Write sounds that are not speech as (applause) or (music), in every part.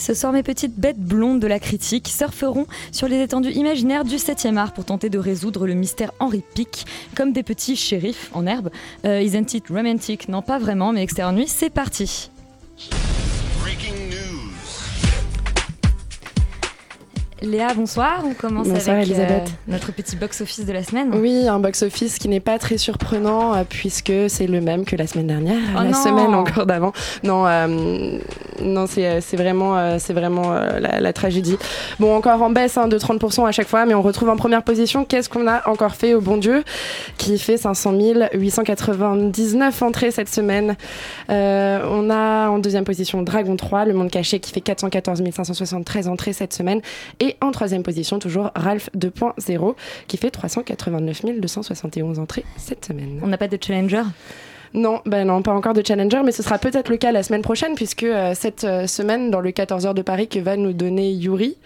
Ce soir, mes petites bêtes blondes de la critique surferont sur les étendues imaginaires du 7e art pour tenter de résoudre le mystère Henri Pic, comme des petits shérifs en herbe. Euh, isn't it romantic? Non, pas vraiment, mais extérieur nuit, c'est parti. Léa, bonsoir. On commence Bonsoir, avec euh, notre petit box-office de la semaine. Oui, un box-office qui n'est pas très surprenant euh, puisque c'est le même que la semaine dernière, Oh la non. semaine encore d'avant. Non, euh, non, c'est vraiment, c'est vraiment la, la tragédie. Bon, encore en baisse hein, de 30% à chaque fois, mais on retrouve en première position. Qu'est-ce qu'on a encore fait au bon Dieu qui fait 500 899 entrées cette semaine. On a en deuxième position Dragon 3, Le Monde Caché qui fait 414 573 entrées cette semaine. Et en troisième position, toujours Ralph 2.0 qui fait 389 271 entrées cette semaine. On n'a pas de challenger? Non, ben non, pas encore de challenger, mais ce sera peut-être le cas la semaine prochaine puisque euh, cette euh, semaine, dans le 14h de Paris que va nous donner Yuri,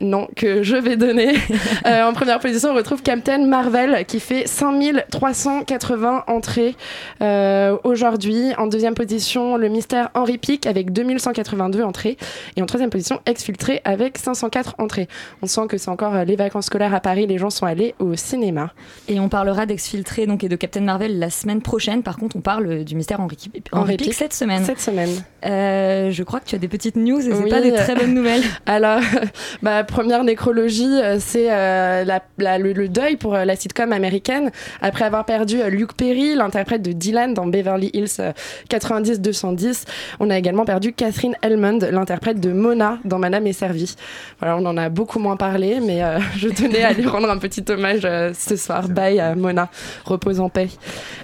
non, que je vais donner. (laughs) Euh, en première position, on retrouve Captain Marvel qui fait 5380 entrées euh, aujourd'hui. En deuxième position, le mystère Henry Pic avec 2182 entrées. Et en troisième position, Exfiltré avec 504 entrées. On sent que c'est encore euh, les vacances scolaires à Paris, les gens sont allés au cinéma. Et on parlera d'Exfiltré donc, et de Captain Marvel la semaine prochaine. Par contre, on parle du mystère Henri, Henri Henri Pic Pic. cette semaine. Cette semaine. Euh, je crois que tu as des petites news et c'est pas des très bonnes nouvelles. (laughs) Alors, (laughs) bah, première nécrologie, euh, c'est euh, la- la- le, le deuil pour euh, la sitcom américaine. Après avoir perdu Luke Perry, l'interprète de Dylan dans Beverly Hills euh, 90-210, on a également perdu Catherine Elmond, l'interprète de Mona dans Madame est servie. Voilà, on en a beaucoup moins parlé, mais euh, (laughs) je tenais à lui rendre un petit hommage euh, ce soir. Bye à Mona, repose en paix.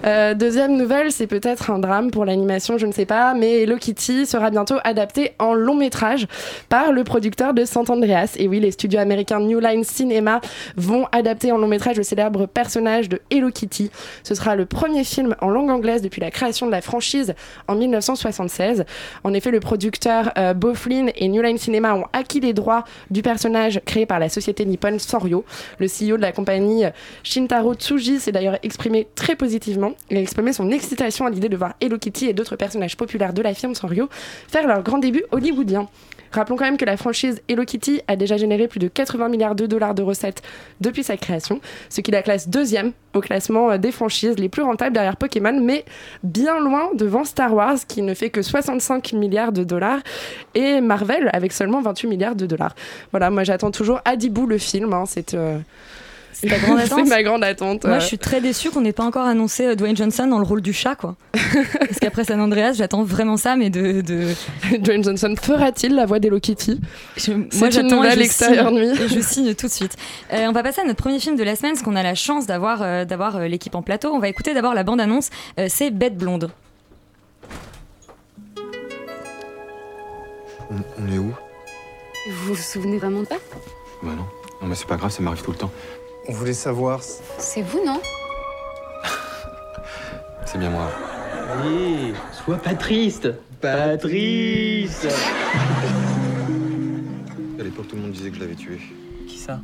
Euh, deuxième nouvelle, c'est peut-être un drame pour l'animation, je ne sais pas, mais Hello Kitty sera bientôt adapté en long métrage par le producteur de Sant Andreas. Et oui, les studios américains New Line Cinema vont adapter en long métrage le célèbre personnage de Hello Kitty. Ce sera le premier film en langue anglaise depuis la création de la franchise en 1976. En effet, le producteur euh, et New Line Cinema ont acquis les droits du personnage créé par la société nippone Soryo. Le CEO de la compagnie Shintaro Tsuji s'est d'ailleurs exprimé très positivement. Il a exprimé son excitation à l'idée de voir Hello Kitty et d'autres personnages populaires de la firme Sanrio faire leur grand début hollywoodien. Rappelons quand même que la franchise Hello Kitty a déjà généré plus de 80 milliards de dollars de recettes depuis sa création, ce qui la classe deuxième au classement euh, des franchises les plus rentables derrière Pokémon, mais bien loin devant Star Wars qui ne fait que 65 milliards de dollars et Marvel avec seulement 28 milliards de dollars. Voilà, moi j'attends toujours Adibou le film, hein, euh, C'est ta grande (laughs) c'est attente. ma grande attente. Moi, je suis très déçue qu'on n'ait pas encore annoncé euh, Dwayne Johnson dans le rôle du chat, quoi. (laughs) Parce qu'après San Andreas, j'attends vraiment ça, mais de. de... (laughs) Dwayne Johnson fera-t-il la voix d'Hello Kitty? Je- moi, j'attends extérieure signe. nuit. Et je signe tout de suite. Euh, on va passer à notre premier film de la semaine, parce qu'on a la chance d'avoir euh, d'avoir euh, l'équipe en plateau. On va écouter d'abord la bande-annonce. Euh, c'est Bête Blonde. On, on est où? Vous vous souvenez vraiment pas Bah non. Non mais c'est pas grave, ça m'arrive tout le temps. On voulait savoir. C'est vous, non (laughs) C'est bien moi. Allez, sois pas triste. Patrice À l'époque, tout le monde disait que je l'avais tué. Qui ça?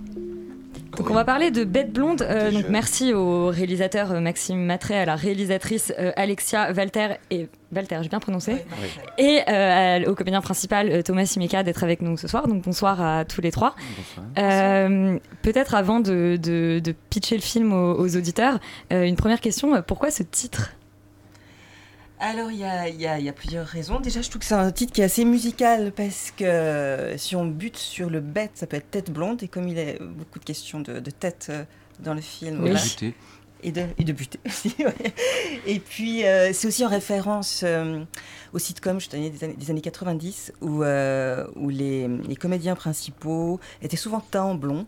Donc on va parler de Bête Blonde. Euh, donc merci au réalisateur euh, Maxime Matré, à la réalisatrice euh, Alexia Walter et Walter, j'ai bien prononcé, et euh, au comédien principal Thomas Simeka d'être avec nous ce soir. Donc bonsoir à tous les trois. Euh, Peut-être avant de, de- de pitcher le film aux, aux auditeurs, euh, une première question. Pourquoi ce titre? Alors, il y a, il y a- il y a plusieurs raisons. Déjà, je trouve que c'est un titre qui est assez musical parce que euh, si on bute sur le bête, ça peut être tête blonde. Et comme il y a beaucoup de questions de, de tête euh, dans le film. Oui. voilà. Buter. Et de, et de buter (laughs) aussi, ouais. Et puis, euh, c'est aussi en référence euh, au sitcom, je tenais des années, des années 90, où, euh, où les, les comédiens principaux étaient souvent teints en blond.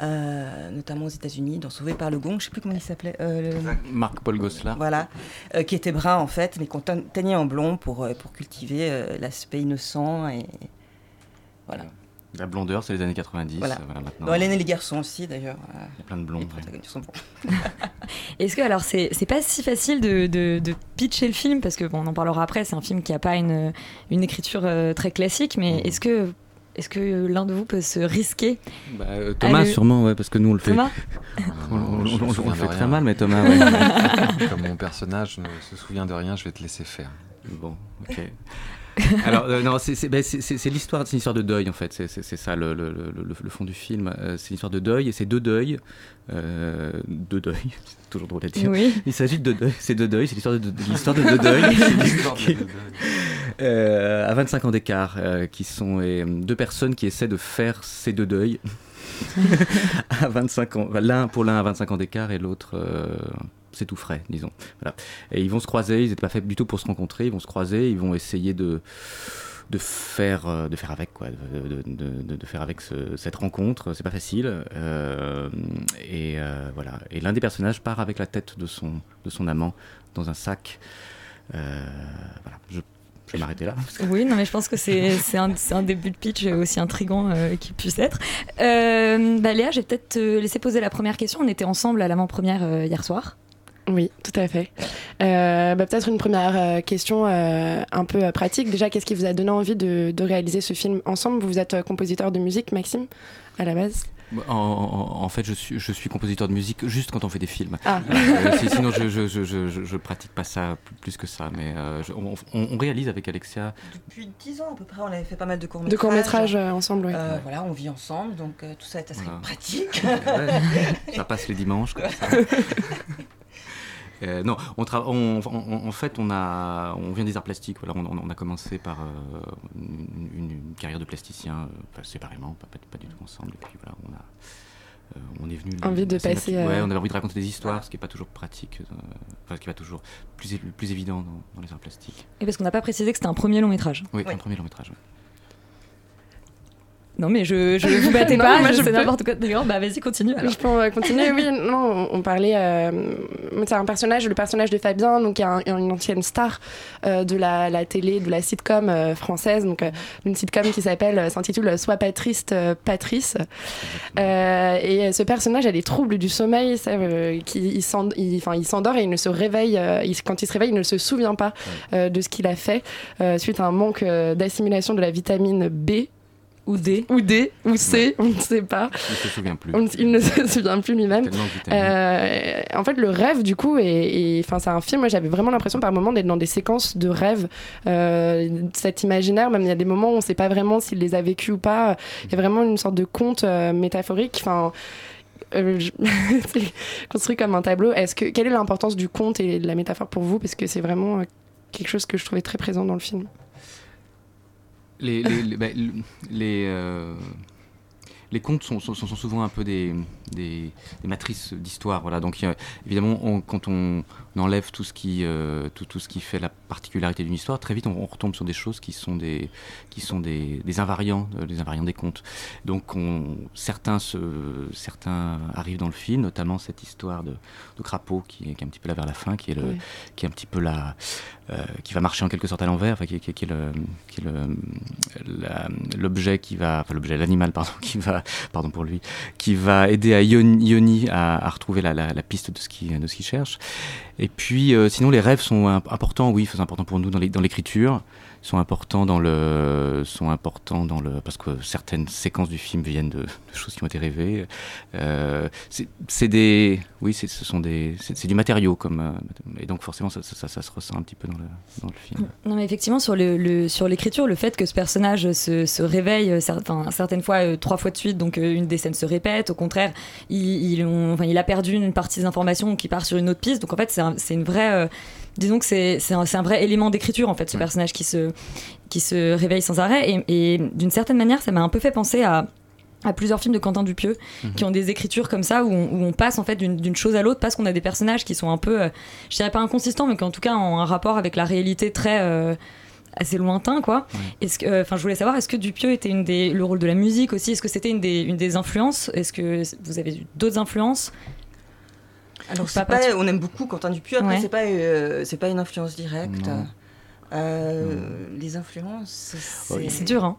Euh, notamment aux États-Unis, dans Sauvé par le Gong, je sais plus comment il s'appelait. euh, le- Marc-Paul Gosselin. voilà, euh, qui était brun en fait, mais qu'on teignait en blond pour, euh, pour cultiver euh, l'aspect innocent et voilà. La blondeur, c'est les années 90. Voilà. euh, maintenant. Dans Hélène et les garçons aussi d'ailleurs. euh, Il y a plein de ouais. protagonistes sont blonds. (laughs) Est-ce que alors c'est c'est pas si facile de, de, de pitcher le film? Parce que bon, on en parlera après. C'est un film qui a pas une une écriture euh, très classique, mais est-ce que est-ce que l'un de vous peut se risquer Bah, euh, Thomas, Allez. sûrement, ouais, parce que nous, on le fait. Thomas (laughs) on, le fait rien. très mal, mais Thomas, ouais. (laughs) Comme mon personnage ne se souvient de rien, je vais te laisser faire. Bon, ok. (laughs) Alors, euh, non, c'est ben, c'est- l'histoire, c'est une histoire de deuil en fait. C'est ça le, le- le- le- le fond du film. Euh, c'est une histoire de deuil et c'est deux deuils. Euh, deux deuils, c'est toujours drôle à dire. Oui. Il s'agit de deux deuils. C'est deux deuils, c'est l'histoire de, de- de deux deuils. Euh, à 25 ans d'écart, euh, qui sont euh, deux personnes qui essaient de faire ces deux deuils. (laughs) à 25 ans, l'un pour l'un à 25 ans d'écart et l'autre c'est tout frais, disons. Voilà. Et ils vont se croiser, ils n'étaient pas faits du tout pour se rencontrer, ils vont se croiser, ils vont essayer de de faire de faire avec quoi de, de- de- de- de faire avec ce- cette rencontre c'est pas facile euh, et euh, voilà et l'un des personnages part avec la tête de son de son amant dans un sac Euh, voilà je, je vais m'arrêter là parce (laughs) que- Oui, non, mais je pense que c'est un, début de pitch aussi intrigant euh, qu'il puisse être. Euh, bah, Léa, je vais peut-être te laisser poser la première question. On était ensemble à l'avant-première euh, hier soir. Oui, tout à fait. Euh, bah, Peut-être une première euh, question euh, un peu euh, pratique. Déjà, qu'est-ce qui vous a donné envie de, de réaliser ce film ensemble? Vous êtes euh, compositeur de musique, Maxime, à la base? En, en- en fait, je suis, je suis compositeur de musique juste quand on fait des films. Ah. Euh, si- sinon, je, je, je, je, je- je pratique pas ça plus, que ça. Mais euh, je- on, on- réalise avec Alexia. Depuis 10 ans à peu près, on avait fait pas mal de courts-métrages. De courts-métrages euh, ensemble, oui. Euh, voilà, on vit ensemble, donc euh, tout ça est assez Voilà. pratique. Ouais, ça passe les dimanches comme ça. (laughs) Euh, non, on, tra- on- on- en fait, on, a, on vient des arts plastiques. Voilà, on, on a commencé par euh, une, une- une carrière de plasticien, euh, séparément, pas, pas, pas du tout ensemble. Et puis voilà, on a, euh, on est venu. Envie de passer, Ouais, on avait envie de raconter des histoires, ce qui n'est pas toujours pratique, euh, enfin, ce qui n'est pas toujours plus, plus évident dans, dans les arts plastiques. Et parce qu'on n'a pas précisé que c'était un premier long métrage. Oui, un premier long métrage. ouais. Non, mais je, je vous battez (laughs) Non, pas, moi, je peux- n'importe quoi. D'ailleurs, bah vas-y, continue. Alors. Je peux continuer, oui. (laughs) Non, on, parlait. euh, c'est un personnage, le personnage de Fabien, donc qui est un- une ancienne star euh, de la, la télé, de la sitcom euh, française, donc euh, une sitcom qui s'appelle, euh, s'intitule Sois Patrice, euh, Patrice. Euh, et ce personnage a des troubles du sommeil, ça, euh, qui il s'endort et il ne se réveille. euh, il- quand il se réveille, il ne se souvient pas euh, de ce qu'il a fait euh, suite à un manque euh, d'assimilation de la vitamine B. Ou D. Ou D, ou C, on ne sait pas. Il ne se souvient plus. On il ne (laughs) se souvient plus lui-même. Euh, en fait, le rêve, du coup, et enfin, c'est un film. Moi, j'avais vraiment l'impression par moments d'être dans des séquences de rêve. Euh, cet imaginaire, même il y a des moments où on ne sait pas vraiment s'il les a vécus ou pas. Il y a vraiment une sorte de conte euh, métaphorique. Enfin. euh, je- (laughs) construit comme un tableau. Est-ce que quelle est l'importance du conte et de la métaphore pour vous? Parce que c'est vraiment quelque chose que je trouvais très présent dans le film. Les, les, les, bah, les, euh, les contes sont, sont, sont souvent un peu des, des, des matrices d'histoire. Voilà. Donc, a- évidemment, on- quand on enlève tout ce, qui, euh, tout, tout ce qui fait la particularité d'une histoire, très vite, on, on retombe sur des choses qui sont des, qui sont des, des invariants, euh, des invariants des contes. Donc, on, certains, se, certains arrivent dans le film, notamment cette histoire de, de crapaud qui est, qui est un petit peu là vers la fin, qui est, le, Oui. qui est un petit peu la, qui va marcher en quelque sorte à l'envers, enfin, qui, qui- qui est l'objet qui va, enfin l'objet, l'animal pardon, (laughs) qui va, pardon pour lui, qui va aider à Ion- Ioni à, à retrouver la, la- la piste de ce qu'il cherche. Et puis, euh, sinon, les rêves sont imp- importants, oui, sont importants pour nous dans l'écriture, sont importants dans le, sont importants dans le, parce que certaines séquences du film viennent de, de choses qui ont été rêvées. Euh, c'est des, oui, ce sont des, c'est du matériau comme, euh, et donc forcément, ça, ça- ça- ça se ressent un petit peu dans le, dans le film. Non, mais effectivement, sur le, le- sur l'écriture, le fait que ce personnage se, se réveille euh, cer- enfin, certaines fois euh, trois fois de suite donc euh, une des scènes se répète. Au contraire, il, il, on- enfin, il a perdu une partie des informations qui part sur une autre piste. Donc en fait, c'est un- une vraie. euh, disons que c'est un, un vrai élément d'écriture, en fait, ce personnage qui se, qui se réveille sans arrêt. Et, et d'une certaine manière, ça m'a un peu fait penser à à plusieurs films de Quentin Dupieux Mhm. qui ont des écritures comme ça où on, où on passe en fait d'une chose à l'autre parce qu'on a des personnages qui sont un peu, euh, je dirais pas inconsistants, mais qui en tout cas ont un rapport avec la réalité très euh, assez lointain quoi. Est-ce que, euh, enfin, je voulais savoir, est-ce que Dupieux était une des, le rôle de la musique aussi, est-ce que c'était une des, une des influences, est-ce que vous avez eu d'autres influences? Alors, Pas c'est pas, on aime beaucoup Quentin Dupieux. Après, Ouais. c'est pas, euh, c'est pas une influence directe. Non. Euh, Les influences, c'est C'est dur, hein.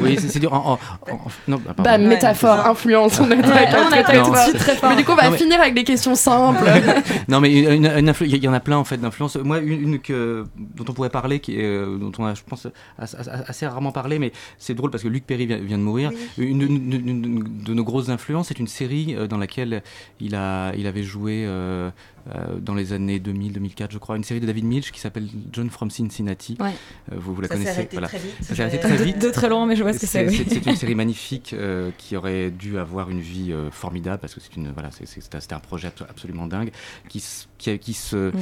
Oui, c'est dur. En- en- en- non, bah, pardon. Bah, métaphore, influence, on est Ouais, d'accord, on a très, très été tout de suite très fort. Mais du coup, on va Non, mais- finir avec des questions simples. (laughs) non mais une, une- il y en a plein en fait d'influences. Moi une, une que dont on pourrait parler, qui euh, dont on a je pense assez, assez rarement parlé, mais c'est drôle parce que Luc Perry vient, vient de mourir. Une, une- une- une de nos grosses influences, c'est une série euh, dans laquelle il a il avait joué euh, euh, dans les années 2000-2004 je crois, une série de David Milch qui s'appelle John from Cincinnati. Ouais. Euh, vous, vous la Ça connaissez arrêté très vite. Ça s'est arrêté Euh, très vite. de très loin, mais je vois ce que c'est, oui. C'est une série magnifique euh, qui aurait dû avoir une vie euh, formidable parce que c'est une voilà c'est- c'est- c'était un projet abso- absolument dingue qui qui, se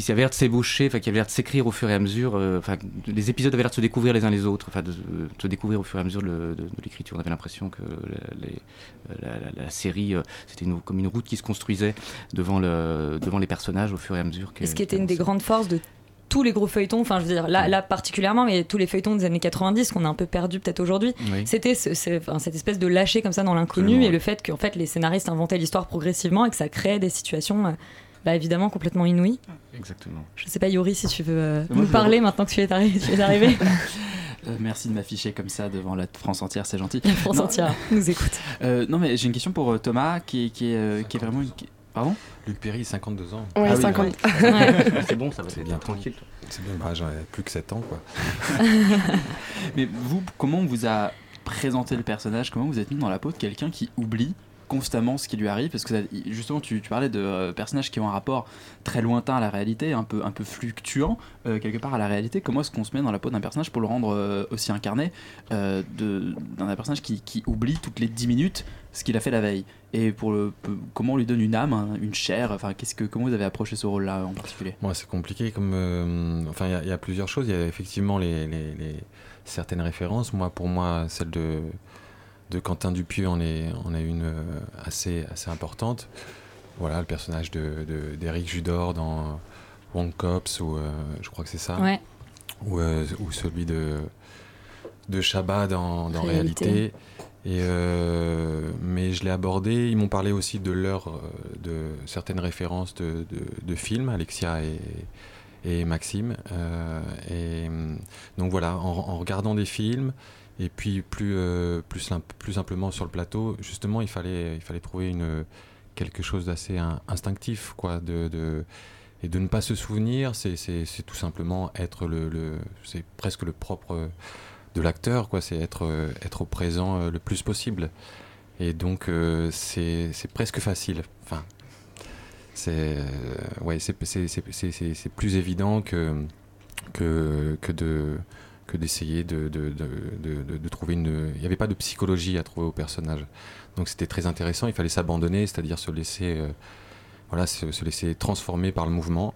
qui avait l'air de s'ébaucher, enfin qui avait l'air de s'écrire au fur et à mesure. euh, Enfin, les épisodes avaient l'air de se découvrir les uns les autres, enfin de, de se découvrir au fur et à mesure de, de l'écriture. On avait l'impression que la, les- la- la- la série, euh, c'était une- comme une route qui se construisait devant le devant les personnages au fur et à mesure. que- Et ce qui était une des grandes forces de tous les gros feuilletons, enfin je veux dire là, là particulièrement, mais tous les feuilletons des années 90 qu'on a un peu perdu peut-être aujourd'hui, Oui. c'était ce- ce- enfin, cette espèce de lâcher comme ça dans l'inconnu et le fait qu'en fait les scénaristes inventaient l'histoire progressivement et que ça créait des situations euh, bah, évidemment complètement inouïes. Exactement. Je sais pas Yori si tu veux euh, nous parler veux- maintenant que tu es arrivé. (laughs) Tu es arrivé. (laughs) Euh, merci de m'afficher comme ça devant la France entière, c'est gentil. La France Non. entière (laughs) nous écoute. Euh, non, mais j'ai une question pour euh, Thomas qui est, qui est, euh, qui est vraiment une. Pardon? Luc Perry, 52 ans. Ouais, Ah oui, 50. ouais. C'est bon, ça va, C'est bien tranquille. C'est bien, bah, j'en ai plus que 7 ans, quoi. Mais vous, comment on vous a présenté le personnage? Comment vous êtes mis dans la peau de quelqu'un qui oublie constamment ce qui lui arrive Parce que justement, tu, parlais de euh, personnages qui ont un rapport très lointain à la réalité, un peu, un peu fluctuant euh, quelque part à la réalité. Comment est-ce qu'on se met dans la peau d'un personnage pour le rendre euh, aussi incarné d'un personnage qui, oublie toutes les 10 minutes ce qu'il a fait la veille? Et pour comment on lui donne une âme, un- une chair? Enfin, qu'est-ce que comment vous avez approché ce rôle-là en particulier? Moi, c'est compliqué comme. enfin, il y a- plusieurs choses. Il y a effectivement les- certaines références. Moi, pour moi, celle de, de Quentin Dupieux en est, en est une euh, assez, assez importante. Voilà, le personnage de- de- d'Éric Judor dans Wong Cops, ou euh, je crois que c'est ça. Ouais. Ou, euh, ou celui de, de Chabat dans, dans Réalité. Réalité. Et euh, mais je l'ai abordé. Ils m'ont parlé aussi de leur, de certaines références de, de- de films, Alexia et, et Maxime. Euh, et hum, donc voilà, en, regardant des films et puis plus euh, plus, sim- plus simplement sur le plateau, justement, il fallait il fallait trouver quelque chose d'assez in- instinctif, quoi, de, et de ne pas se souvenir, c'est tout simplement être le, c'est presque le propre de l'acteur, quoi. C'est être, être au présent euh, le plus possible. Et donc, euh, c'est presque facile. Enfin, c'est euh, ouais, c'est plus évident que, que, que de que d'essayer de, de, de, de- trouver une... Il n'y avait pas de psychologie à trouver au personnage. Donc c'était très intéressant, il fallait s'abandonner, c'est-à-dire se laisser, euh, voilà, se, se laisser transformer par le mouvement.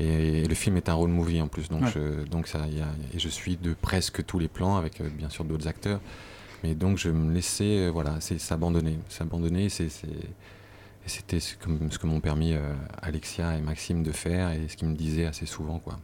Et, le film est un road movie en plus, donc, Ouais. je, donc ça, il y a- et je suis de presque tous les plans avec euh, bien sûr d'autres acteurs. Mais donc je me laissais, euh, voilà, c'est s'abandonner, s'abandonner, c'est- et c'était ce que, ce que m'ont permis euh, Alexia et Maxime de faire et ce qu'ils me disaient assez souvent, quoi.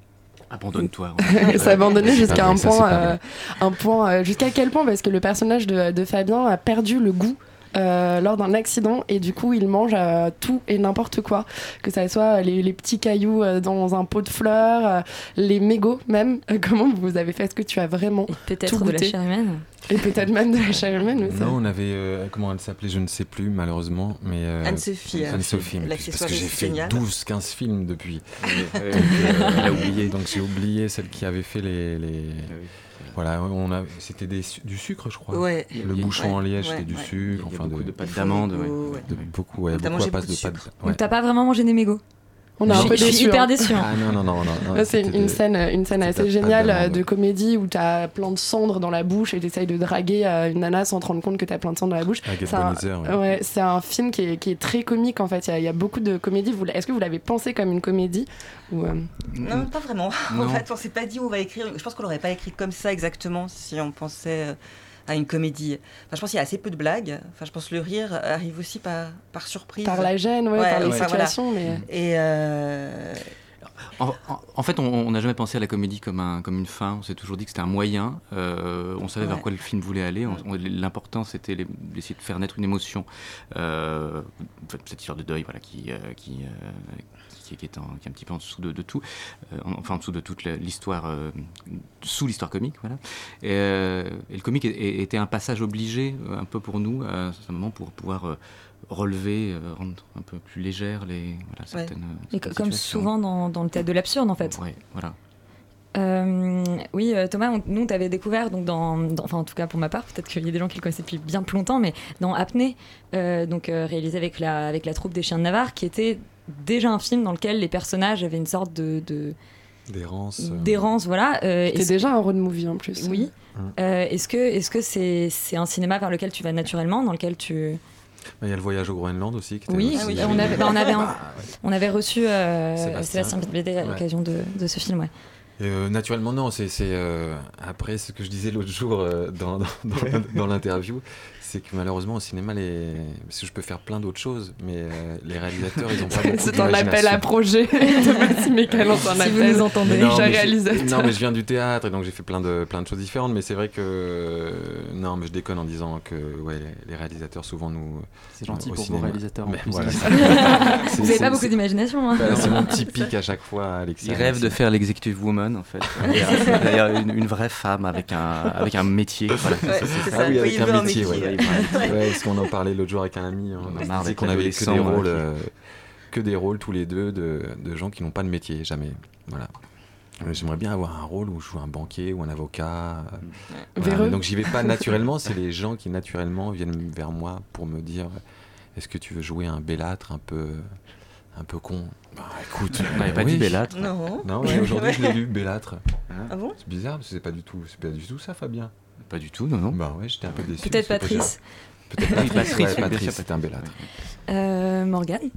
Abandonne-toi. (laughs) S'abandonner C'est jusqu'à un ça, c'est point, pas euh, un point euh, jusqu'à quel point Parce que le personnage de, de Fabien a perdu le goût. Euh, lors d'un accident et du coup il mange euh, tout et n'importe quoi que ça soit les, les petits cailloux euh, dans un pot de fleurs euh, les mégots même Euh, comment vous avez fait? Est-ce que tu as vraiment Peut-être tout de la goûté? chair humaine. et peut-être même de la chair humaine ça- Non, on avait. euh, comment elle s'appelait Je ne sais plus, malheureusement. Mais, euh, Anne-Sophie, hein. Anne-Sophie. Parce que j'ai fait génial. 12-15 films depuis. Donc, Elle a oublié. Donc j'ai oublié celle qui avait fait les. les- Ah oui. Voilà, on a, c'était des du sucre, je crois. Ouais. Le bouchon ouais, en liège, ouais, c'était du ouais. sucre. Il y a enfin beaucoup de, de pâtes d'amande. ouais. Ouais. de beaucoup, ouais, T'as beaucoup à base beaucoup de. Donc t'as pas vraiment mangé des mégots On est un Je peu suis- je suis déçus, hyper hein. déçue. hein. Ah non, non, non, non. c'est une scène, une scène assez géniale euh, de comédie où t'as plein de cendres dans la bouche et t'essayes de draguer euh, une nana sans te rendre compte que t'as plein de cendres dans la bouche. Avec C'est un, Ebenezer, ouais. ouais, c'est un film qui est, qui est très comique en fait. Il y a- il y, a beaucoup de comédies. Est-ce que vous l'avez pensé comme une comédie ou, euh, Non, pas vraiment. (laughs) Non. En fait, on s'est pas dit où on va écrire. Je pense qu'on l'aurait pas écrit comme ça exactement si on pensait euh, à une comédie. Enfin, je pense qu'il y a assez peu de blagues. Enfin, je pense que le rire arrive aussi par, par surprise. Par la gêne, ouais, par les enfin, voilà. situations, mais- Et euh, En, en- en fait, on- n'a jamais pensé à la comédie comme, un, comme une fin. On s'est toujours dit que c'était un moyen. Euh, on savait vers quoi le film voulait aller. L'important, c'était d'essayer de faire naître une émotion. Euh, cette histoire de deuil, voilà, qui, euh, qui, euh, qui, qui est en- qui est un petit peu en dessous de, de tout. Euh, en- enfin, en dessous de toute l'histoire, euh, sous l'histoire comique, voilà. Et, euh, et le comique était un passage obligé, un peu pour nous, à un moment, pour pouvoir relever, euh, rendre un peu plus légère les voilà, Ouais. certaines. Co- comme situations. souvent dans, dans le théâtre de l'absurde en fait. Ouais, voilà. Euh, oui, Thomas, on- nous, on t'avait découvert, donc dans, dans- enfin en tout cas pour ma part, peut-être qu'il y a des gens qui le connaissaient depuis bien plus longtemps, mais dans Apnée, euh, donc réalisé avec la, avec la troupe des Chiens de Navarre, qui était déjà un film dans lequel les personnages avaient une sorte de, de- D'errance. euh. d'errance, voilà. euh, C'était déjà un road movie en plus. Oui. Euh, est-ce que est-ce que c'est c'est un cinéma vers lequel tu vas naturellement, dans lequel tu Il y a le voyage au Groenland aussi. Qui était oui, aussi- on avait, bah, on avait, un- Ah, on avait reçu euh, Sébastien. Bédé à Ouais. l'occasion de, de ce film, ouais. Euh, naturellement, non. C'est c'est, euh, après ce que je disais l'autre jour euh, dans, dans, dans- dans l'interview, c'est que malheureusement au cinéma, les... parce que je peux faire plein d'autres choses, mais euh, les réalisateurs, ils ont pas (laughs) beaucoup C'est un appel à projet. (laughs) Thomas Mécal, on s'en Si vous appelle. nous entendez. Mais non, mais je- réalisateur. non, mais je viens du théâtre et donc j'ai fait plein de, plein de choses différentes. Mais c'est vrai que. euh, Non, mais je déconne en disant que ouais, les réalisateurs souvent nous. C'est gentil au pour vos cinéma. réalisateurs, Mais plus. voilà. (laughs) Vous C'est- avez c'est- pas beaucoup d'imagination. hein. Bah, c'est mon petit pic à chaque fois, Alexia. Il rêve de faire l'executive woman en fait. Derrière une, une vraie femme avec un, avec un métier. Voilà, Ouais, c'est Ah ça. oui, Oui, avec un un métier, métier, ouais. Ouais. Ouais, parce qu'on en (laughs) parlait l'autre jour avec un ami, on, On a d'être qu'on avait que des rôles, euh, que des rôles tous les deux de, de gens qui n'ont pas de métier, jamais. Voilà. Euh, J'aimerais bien avoir un rôle où je joue un banquier ou un avocat. voilà. Donc j'y vais pas naturellement, c'est les gens qui naturellement viennent vers moi pour me dire est-ce que tu veux jouer un bellâtre un peu un peu con? Bah écoute, On n'avait pas oui. dit bellâtre. Non. Non, aujourd'hui je l'ai lu bellâtre. Ah bon? C'est bizarre parce que c'est pas du tout, c'est pas du tout ça, Fabien. Pas du tout, non, non. Bah ouais, j'étais un peu déçu. Peut-être Patrice. Peut-être Patrice, Patrice, ouais, Patrice, un bellâtre. Euh, Morgane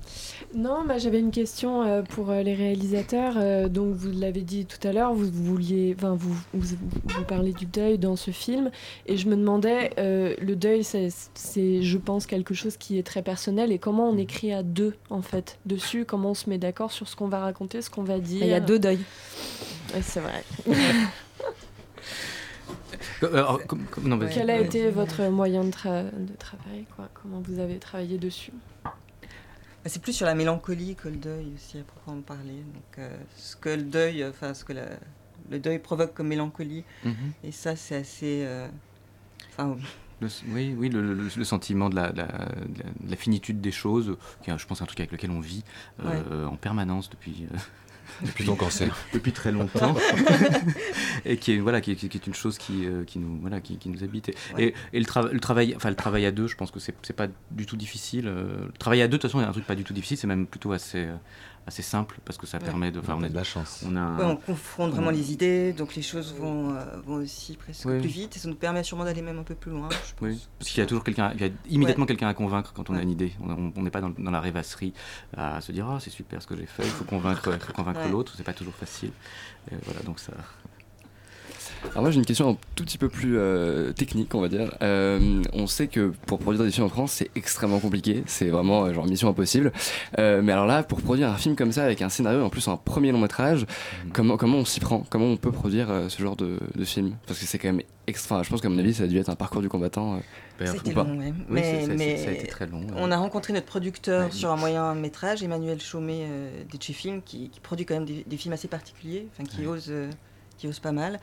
Non, bah, j'avais une question euh, pour euh, les réalisateurs. Euh, donc, vous l'avez dit tout à l'heure, vous, vouliez, enfin, vous, vous, vous parlez du deuil dans ce film, et je me demandais, euh, le deuil, c'est, c'est, je pense, quelque chose qui est très personnel, et comment on écrit à deux, en fait, dessus, comment on se met d'accord sur ce qu'on va raconter, ce qu'on va dire. Il y a deux deuils. Ouais, c'est vrai. (laughs) Euh, alors, comme- comme- non, vas-y. Quel a été votre moyen de, tra- de travail, quoi? Comment vous avez travaillé dessus? Bah, C'est plus sur la mélancolie que le deuil aussi à proprement parler. Donc, euh, ce que le deuil, enfin ce que la- le deuil provoque comme mélancolie, Mhm. et ça c'est assez. euh, Le- oui, oui, le, le- le sentiment de la, de la- de la- de la finitude des choses, qui est, je pense, un truc avec lequel on vit euh, en permanence depuis. euh, Depuis ton cancer. (laughs) depuis très longtemps (laughs) et qui est voilà qui est, qui est une chose qui, euh, qui nous voilà qui, qui nous habite et, Ouais. et, et le, le travail enfin le travail à deux je pense que c'est c'est pas du tout difficile euh, le travail à deux de toute façon il y a un truc pas du tout difficile c'est même plutôt assez euh, assez simple parce que ça Ouais. permet de enfin on a de la chance on a ouais, on confronte vraiment on- les idées, donc les choses vont, euh, vont aussi presque Oui. plus vite, et ça nous permet sûrement d'aller même un peu plus loin. je pense. Oui, parce qu'il y a toujours quelqu'un, il y a immédiatement quelqu'un à convaincre quand on a une idée. On- n'est pas dans, dans la rêvasserie à se dire ah c'est super ce que j'ai fait, il faut convaincre, il faut convaincre Ouais. l'autre, c'est pas toujours facile. Et voilà donc ça. Alors moi j'ai une question un tout petit peu plus euh, technique on va dire. Euh, on sait que pour produire des films en France c'est extrêmement compliqué, c'est vraiment euh, genre mission impossible. Euh, mais alors là pour produire un film comme ça avec un scénario et en plus un premier long métrage, comment, comment on s'y prend? Comment on peut produire euh, ce genre de, de film? Parce que c'est quand même extra, je pense qu'à mon avis ça a dû être un parcours du combattant. euh, C'était long, ouais. Oui, mais, c'est- c'est- mais ça a été très long, ouais. On a rencontré notre producteur Ouais. sur un moyen métrage, Emmanuel Chaumet euh, d'Etche Film, qui, qui produit quand même des, des films assez particuliers, enfin qui ose, euh, qui ose pas mal.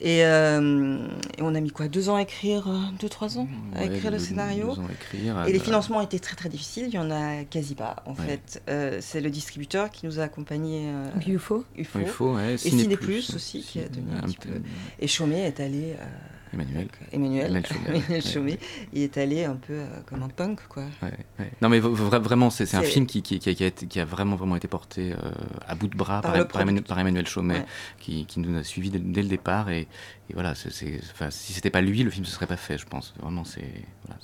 Et, euh, et on a mis quoi Deux ans à écrire, euh, deux trois ans à Ouais, écrire le deux- scénario. deux ans à écrire, et les euh, financements étaient très très difficiles. Il y en a quasi pas en Ouais. fait. Euh, c'est le distributeur qui nous a accompagnés. Euh, UFO. UFO. UFO, ouais, et Ciné Plus Plus aussi qui a donné un un petit peu. peu. Et Chaumet est allé. Emmanuel. Emmanuel, Emmanuel Chaumet. (laughs) Emmanuel il est allé un peu euh, comme un punk, quoi. Ouais, ouais. Non mais vraiment, c'est un film qui, qui, qui a, qui a été- qui a vraiment, vraiment été porté euh, à bout de bras Par par, le par Emmanuel, producteur. par Emmanuel Chaumet, Ouais. qui, qui nous a suivis dès, dès le départ. Et, et voilà, c'est- c'est- enfin, si c'était pas lui, le film ne se serait pas fait, je pense. Vraiment, c'est... Voilà,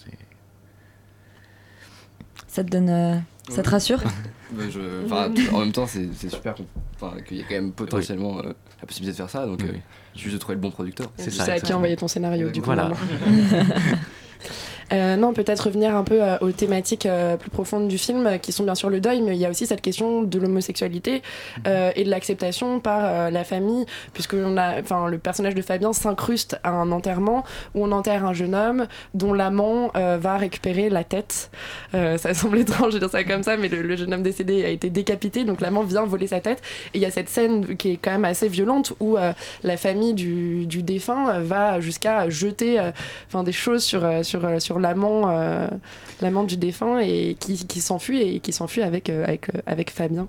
Ça te donne. euh, ça te rassure? (laughs) Je- en même temps, c'est super qu'il y ait quand même potentiellement euh, la possibilité de faire ça. Donc, euh, suffit de trouver le bon producteur. Tu sais à qui envoyer ton scénario, du coup. Voilà. (laughs) Euh, non, peut-être revenir un peu euh, aux thématiques euh, plus profondes du film, qui sont bien sûr le deuil, mais il y a aussi cette question de l'homosexualité euh, et de l'acceptation par euh, la famille, puisque on a, enfin, le personnage de Fabien s'incruste à un enterrement où on enterre un jeune homme dont l'amant euh, va récupérer la tête. Euh, ça semble (laughs) étrange de dire ça comme ça, mais le, le jeune homme décédé a été décapité, donc l'amant vient voler sa tête. Et il y a cette scène qui est quand même assez violente où euh, la famille du, du défunt va jusqu'à jeter euh, enfin, des choses sur, sur, euh, sur l'amant euh, l'amant du défunt et qui, qui s'enfuit et qui s'enfuit avec, euh, avec, euh, avec Fabien.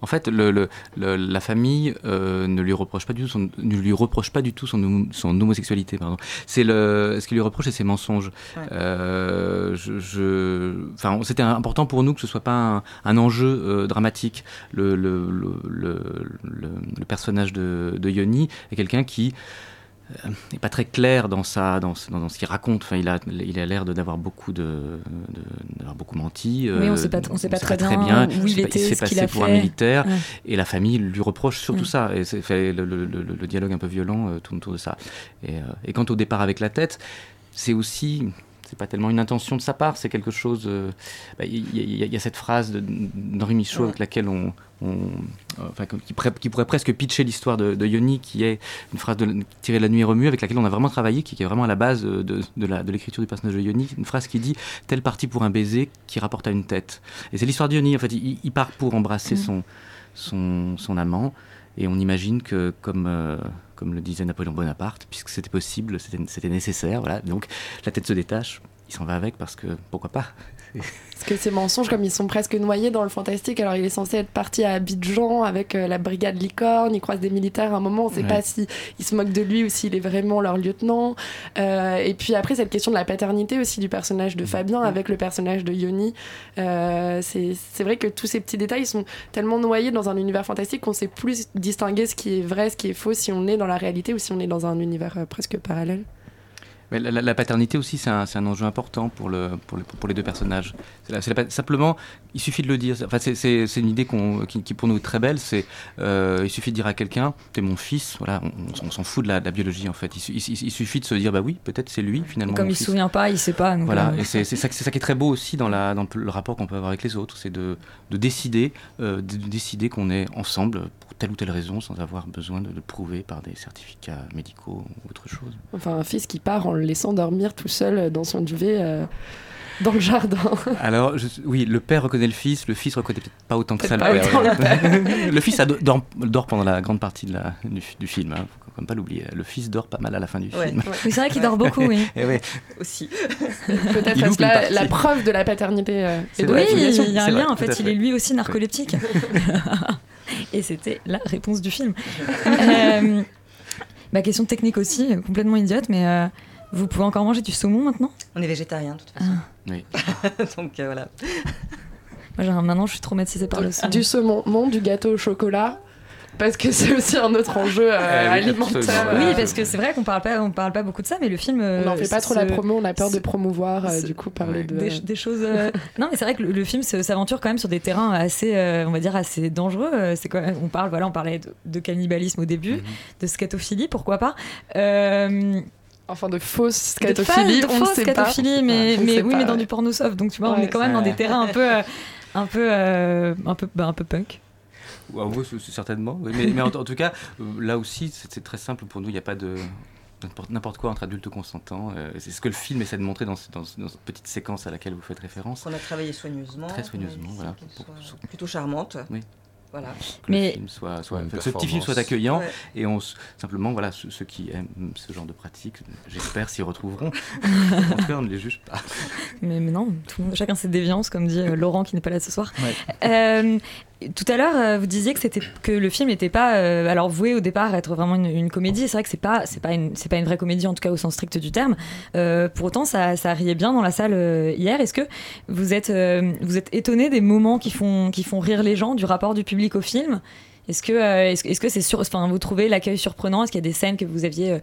En fait, le, le- le- la famille euh, ne lui reproche pas du tout son, ne lui reproche pas du tout son, son homosexualité. Pardon. C'est le, ce qu'il lui reproche, c'est ses mensonges. Ouais. Euh, je, je- enfin, c'était important pour nous que ce soit pas un, un enjeu euh, dramatique. Le, le, le, le, le- le personnage de, de Yoni est quelqu'un qui euh, n'est pas très clair dans sa dans, ce- dans, ce qu'il raconte. Enfin, il a il a l'air de- d'avoir beaucoup de, de- d'avoir beaucoup menti. Oui, on euh, sait pas- on sait pas sait très bien où il était, se fait ce qu'il passer a pour un militaire Ouais. et la famille lui reproche surtout Mm. ça. Et c'est fait le, le- le- le dialogue un peu violent euh, tourne autour de ça. Et, euh, et quant au départ avec la tête, c'est aussi c'est pas tellement une intention de sa part, c'est quelque chose. euh, bah, Il y, a- il y a cette phrase d'Henri Michaud avec laquelle on, on- euh, enfin, qui, pourrait, qui pourrait presque pitcher l'histoire de, de Yoni, qui est une phrase de, tirée de La Nuit remue, avec laquelle on a vraiment travaillé, qui, qui est vraiment à la base de, de, l'écriture du personnage de Yoni. Une phrase qui dit Telle partie pour un baiser qui rapporte à une tête. Et c'est l'histoire de Yoni. En fait, il, il part pour embrasser Mm. son, son, son amant. Et on imagine que, comme, euh, comme le disait Napoléon Bonaparte, puisque c'était possible, c'était nécessaire, voilà. Donc la tête se détache, il s'en va avec parce que pourquoi pas Parce que ces mensonges, comme ils sont presque noyés dans le fantastique, alors il est censé être parti à Abidjan avec euh, la brigade licorne, il croise des militaires à un moment, on sait Ouais. pas si ils se moquent de lui ou s'il est vraiment leur lieutenant. Euh, et puis après, cette question de la paternité aussi du personnage de Fabien avec le personnage de Yoni. Euh, c'est vrai que tous ces petits détails sont tellement noyés dans un univers fantastique qu'on sait plus distinguer ce qui est vrai, ce qui est faux, si on est dans la réalité ou si on est dans un univers presque parallèle. Mais la, la- la paternité aussi, c'est un, c'est un enjeu important pour, le, pour, le- pour les deux personnages. La- simplement, il suffit de le dire. Enfin, c'est- c'est c'est une idée qu'on- qui, qui pour nous est très belle. C'est euh, il suffit de dire à quelqu'un, t'es mon fils. Voilà, on, on s'en fout de la, de la biologie en fait. Il, su- il- il suffit de se dire, bah oui, peut-être c'est lui finalement. Comme il se souvient pas, il sait pas. donc, Voilà, euh, et c'est c'est ça, ça qui est très beau aussi dans, la, dans le rapport qu'on peut avoir avec les autres, c'est de, de décider, euh, de, de décider qu'on est ensemble pour telle ou telle raison sans avoir besoin de le prouver par des certificats médicaux ou autre chose. Enfin, un fils qui part en le laissant dormir tout seul dans son duvet euh, dans le jardin. (laughs) Alors, je- oui, le père reconnaît le fils, le fils reconnaît peut-être pas autant que ça le pas père. autant (laughs) le fils ado- dort, dort pendant la grande partie de la, du, du film, hein, faut quand même pas l'oublier. Le fils dort pas mal à la fin du Ouais, film. ouais. Oui, c'est vrai qu'il dort beaucoup, oui. (laughs) Et ouais. Aussi. Peut-être la, la preuve de la paternité euh, et C'est de vrai. la Oui, filiation. il y a un lien, vrai, en fait, il est lui aussi narcoleptique. Et c'était la réponse du film. Euh, bah, question technique aussi, euh, complètement idiote, mais euh, vous pouvez encore manger du saumon maintenant? On est végétarien, de toute façon. Oui. (laughs) Donc euh, voilà. (laughs) Moi, maintenant, je suis traumatisée par le saumon. Du saumon, non, du gâteau au chocolat. Parce que c'est aussi un autre enjeu euh, Eh oui, alimentaire. absolument, Oui, ouais. parce que c'est vrai qu'on parle pas, on parle pas beaucoup de ça, mais le film. On n'en euh, fait pas trop la promo, on a peur de promouvoir, euh, du coup, parler de. des, des choses. euh, (laughs) Non, mais c'est vrai que le, le film s'aventure quand même sur des terrains assez, euh, on va dire, assez dangereux. Euh, C'est quand même- on parle, voilà, on parlait de, de cannibalisme au début, Mhm. de scatophilie, pourquoi pas. Enfin, de fausse scatophilie, de on ne fausse sait pas. mais, oui, pas, mais dans ouais. du porno soft. Donc tu vois, on est quand même dans des terrains un peu, euh, un peu, euh, un peu, bah, un peu punk. C'est certainement. oui. Mais, mais en, en tout cas, euh, là aussi, c'est très simple pour nous. Il n'y a pas de n'importe- quoi entre adultes consentants. Euh, c'est ce que le film essaie de montrer dans, ce- dans, ce- dans cette petite séquence à laquelle vous faites référence. On a travaillé soigneusement. Très soigneusement, voilà. soit plutôt charmante. Oui. Voilà. Que Mais- le film soit, soit- enfin, ce petit film soit accueillant Ouais. et on s- simplement voilà ceux, ceux qui aiment ce genre de pratique j'espère s'y retrouveront (laughs) en tout cas on ne les juge pas Mais, mais non, tout le monde- chacun ses déviances, comme dit euh, Laurent qui n'est pas là ce soir. Ouais. Euh, tout à l'heure, euh, vous disiez que c'était que le film n'était pas euh, alors voué au départ à être vraiment une, une comédie. C'est vrai que c'est pas c'est pas une c'est pas une vraie comédie en tout cas au sens strict du terme. Euh, pour autant, ça, ça riait bien dans la salle euh, hier. Est-ce que vous êtes vous êtes étonné des moments qui font qui font rire les gens, du rapport du public au film? Est-ce que est-ce, est-ce que c'est sur enfin vous trouvez l'accueil surprenant? Est-ce qu'il y a des scènes que vous aviez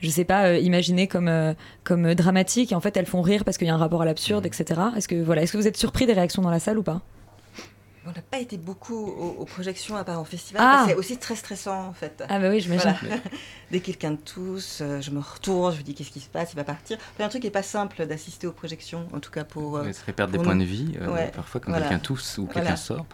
je sais pas, euh, imaginées comme, euh, comme dramatiques et en fait elles font rire parce qu'il y a un rapport à l'absurde, etc. Est-ce que, voilà, est-ce que vous êtes surpris des réactions dans la salle ou pas? On n'a pas été beaucoup aux, aux projections à part en festival. Ah. C'est aussi très stressant en fait. Ah bah oui, j'imagine. Voilà. (laughs) Dès que quelqu'un tousse, euh, je me retourne, je me dis qu'est-ce qui se passe, il va partir. C'est un truc qui n'est pas simple d'assister aux projections, en tout cas pour. euh, Ouais, ça fait perdre des points de vie, euh, Ouais, parfois quand voilà. quelqu'un tousse ou quelqu'un Voilà. sort.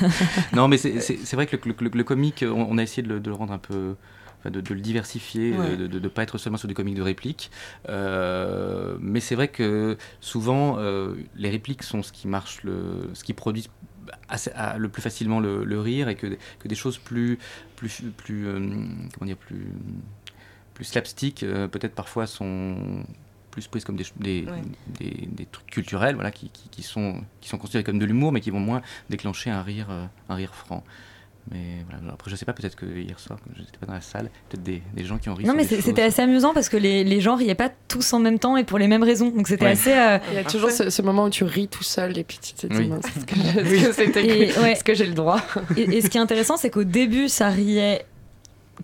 (laughs) (laughs) non, mais c'est vrai que le, le- le comique, on, on a essayé de le, de le rendre un peu. De, de le diversifier, Ouais. de ne pas être seulement sur des comiques de répliques. Euh, mais c'est vrai que souvent, euh, les répliques sont ce qui marche, le, ce qui produit assez- à- le plus facilement le, le rire et que, que des choses plus, plus, plus, euh, comment dire, plus, plus slapstick, euh, peut-être parfois sont plus prises comme des, ch- des, Ouais. des, des trucs culturels voilà, qui, qui, qui sont, qui sont considérés comme de l'humour, mais qui vont moins déclencher un rire, euh, un rire franc. Mais voilà, après, je sais pas, peut-être que hier soir, comme je n'étais pas dans la salle, peut-être des, des gens qui ont ri Non, mais c'était assez amusant parce que les, les gens riaient pas tous en même temps et pour les mêmes raisons. Donc c'était Ouais. assez. euh, Il y a toujours ce, ce moment où tu ris tout seul et puis tu te dis est-ce que, est-ce j'ai le droit? Et, et ce qui est intéressant, c'est qu'au début, ça riait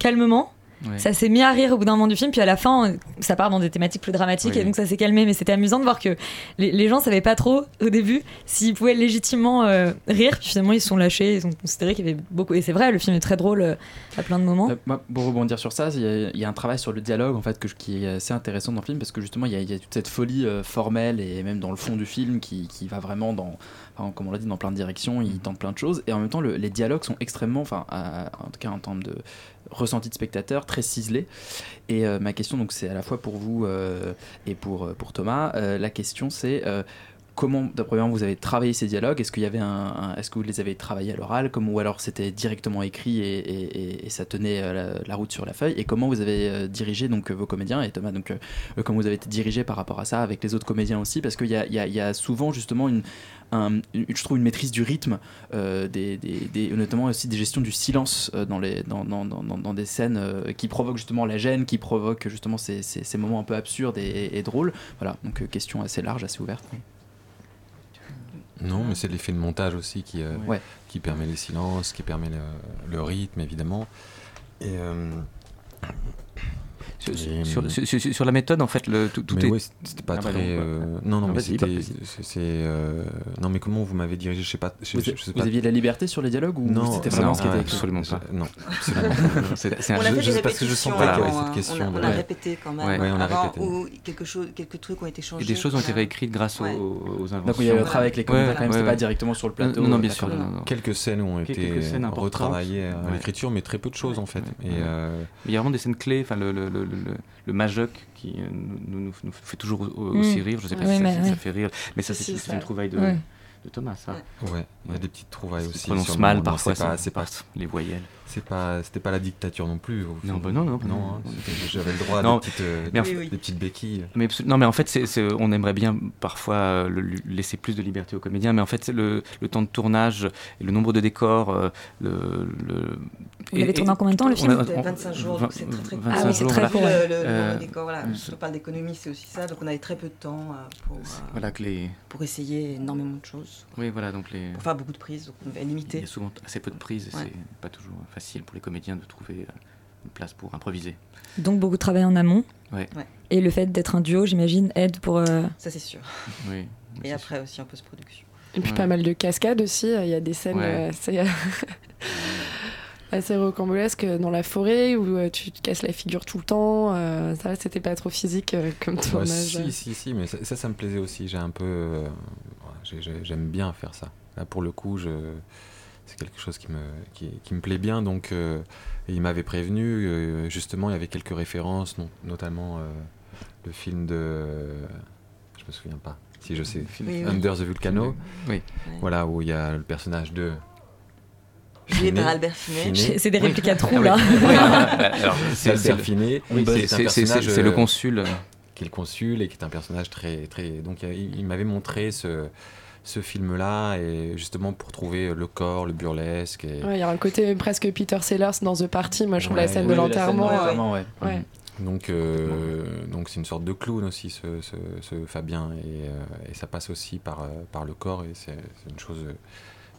calmement. Ouais. Ça s'est mis à rire au bout d'un moment du film, puis à la fin, ça part dans des thématiques plus dramatiques, Oui. et donc ça s'est calmé. Mais c'était amusant de voir que les, les gens savaient pas trop au début s'ils pouvaient légitimement euh, rire, puis finalement ils se sont lâchés, ils ont considéré qu'il y avait beaucoup. Et c'est vrai, le film est très drôle euh, à plein de moments. Euh, moi, pour rebondir sur ça, il y, a, il y a un travail sur le dialogue en fait que, qui est assez intéressant dans le film parce que justement il y a, il y a toute cette folie formelle et même dans le fond du film qui, qui va vraiment dans, enfin, comme on l'a dit, dans plein de directions, il tente plein de choses et en même temps le- les dialogues sont extrêmement, enfin en tout cas en termes de ressenti de spectateur, très ciselés. Et euh, ma question donc c'est à la fois pour vous euh, et pour, euh, pour Thomas. La question c'est comment, d'après vous avez travaillé ces dialogues? Est-ce qu'il y avait un, est-ce que vous les avez travaillés à l'oral, comme ou alors c'était directement écrit et, ça tenait euh, la, route sur la feuille? Et comment vous avez euh, dirigé donc euh, vos comédiens? Et Thomas donc comment vous avez été dirigé par rapport à ça avec les autres comédiens aussi? Parce qu'il y y a- souvent justement une un- une- je trouve une maîtrise du rythme, des, notamment aussi des gestions du silence dans, les, dans, dans, dans, des scènes qui provoquent justement la gêne, qui provoquent justement ces, moments un peu absurdes et, et- drôles. Voilà, donc question assez large, assez ouverte. Non, mais c'est l'effet de montage aussi qui, euh, Ouais. qui permet les silences, qui permet le, le rythme, évidemment. Et. euh, Sur, et- sur- sur- sur- sur la méthode, en fait, le, tout, tout mais est. ouais, c'était pas Ah, très. pardon, euh, ouais. Non, non, mais bah, c'était. euh, Non, mais comment vous m'avez dirigé Je sais pas. Je, Vous, je- je sais vous pas. aviez de la liberté sur les dialogues ou Non, c'était vraiment non, ce qui était absolument pas. Non, (laughs) absolument pas. C'est- c'est un On a jeu- fait je des sais pas ce que je avait avant, cette question On a, on répété quand même. Ouais, ouais, on a répété. Quelque chose, quelques trucs ont été changés. Et des choses ont été réécrites grâce aux, inventions. Donc il y a eu un travail avec les comédiens quand même, c'était pas directement sur le plateau. Non, non, euh, bien sûr. Quelques scènes ont été retravaillées à l'écriture, mais très peu de choses en fait. Et Il y a vraiment des scènes clés, enfin le, le, le, Majoc qui euh, nous, nous, nous fait toujours au- aussi Mm. rire, je sais pas Oui, si ça, oui. ça fait rire, mais ça c'est une trouvaille de, Ouais. de Thomas ça. ouais, il y a des petites trouvailles aussi. se prononce mal parfois, c'est pas, pas, les voyelles. C'est pas, c'était pas la dictature non plus. au Non, fond. bah non, non, non. hein, J'avais le droit à Non, des petites, euh, mais en des, fait- des petites béquilles. Mais non, mais en fait, c'est, c'est- on aimerait bien parfois euh, le- laisser plus de liberté aux comédiens, mais en fait, le, le temps de tournage, et le nombre de décors, euh, le, le- Vous l'avez tourné en combien de temps, le film a- on- 25 jours, donc c'est très très 25 Ah oui, c'est jours, très voilà. court, Le, Euh, nombre décors, voilà. Je parle d'économie, c'est aussi ça. Donc on avait très peu de temps pour, euh, Voilà que les. pour essayer énormément de choses. Oui, voilà, donc les. Pour faire beaucoup de prises, donc on devait Il y limiter. a souvent assez peu de prises et Ouais. c'est pas toujours facile pour les comédiens de trouver euh, une place pour improviser. Donc beaucoup de travail en amont. Ouais. Ouais. Et le fait d'être un duo, j'imagine, aide pour. euh, Ça c'est sûr. Oui. Et après aussi en post-production. Et puis Ouais. pas mal de cascades aussi. euh, Il y a des scènes Ouais. assez, (laughs) assez rocambolesques dans la forêt où tu te casses la figure tout le temps. ça, c'était pas trop physique comme Ouais, tournage. si, si, si, mais ça, ça, ça me plaisait aussi. J'ai un peu, euh, j'aime bien faire ça. Là, pour le coup, je, c'est quelque chose qui me, qui, qui me plaît bien. Donc, euh, il m'avait prévenu. euh, justement, il y avait quelques références, non- notamment euh, le film de, je me souviens pas. Si je sais, Film- Oui, oui. Under the Volcano. Oui. Voilà où il y a le personnage de. Joué par. Albert Finet. C'est des répliques à trous, Ah oui. là. (laughs) Oui, (laughs) alors, c'est- Albert le- Finet. Oui, c'est le consul. qui est le consul et qui est un personnage très très donc il, il m'avait montré ce ce film-là, et justement pour trouver le corps, le burlesque. Et... Ouais, Il y a un côté presque Peter Sellers dans The Party. Moi, je trouve la scène Oui, de l'enterrement. ouais. Donc, euh, donc c'est une sorte de clown aussi, ce, ce, ce Fabien, et, euh, et ça passe aussi par, euh, par le corps, et c'est c'est une chose euh,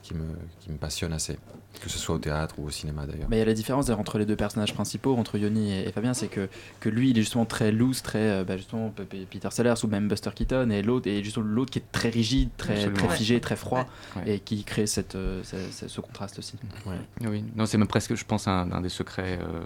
qui me, qui me passionne assez, que ce soit au théâtre ou au cinéma d'ailleurs. Mais il y a la différence entre les deux personnages principaux, entre Yoni et, et Fabien, c'est que, que lui, il est justement très loose, très euh, bah, justement Peter Sellers ou même Buster Keaton, et l'autre et justement l'autre qui est très rigide, très, Absolument. très figé, très froid, Ouais. et qui crée cette, euh, ce, contraste aussi. Oui, non, c'est même presque, je pense, un, un des secrets euh,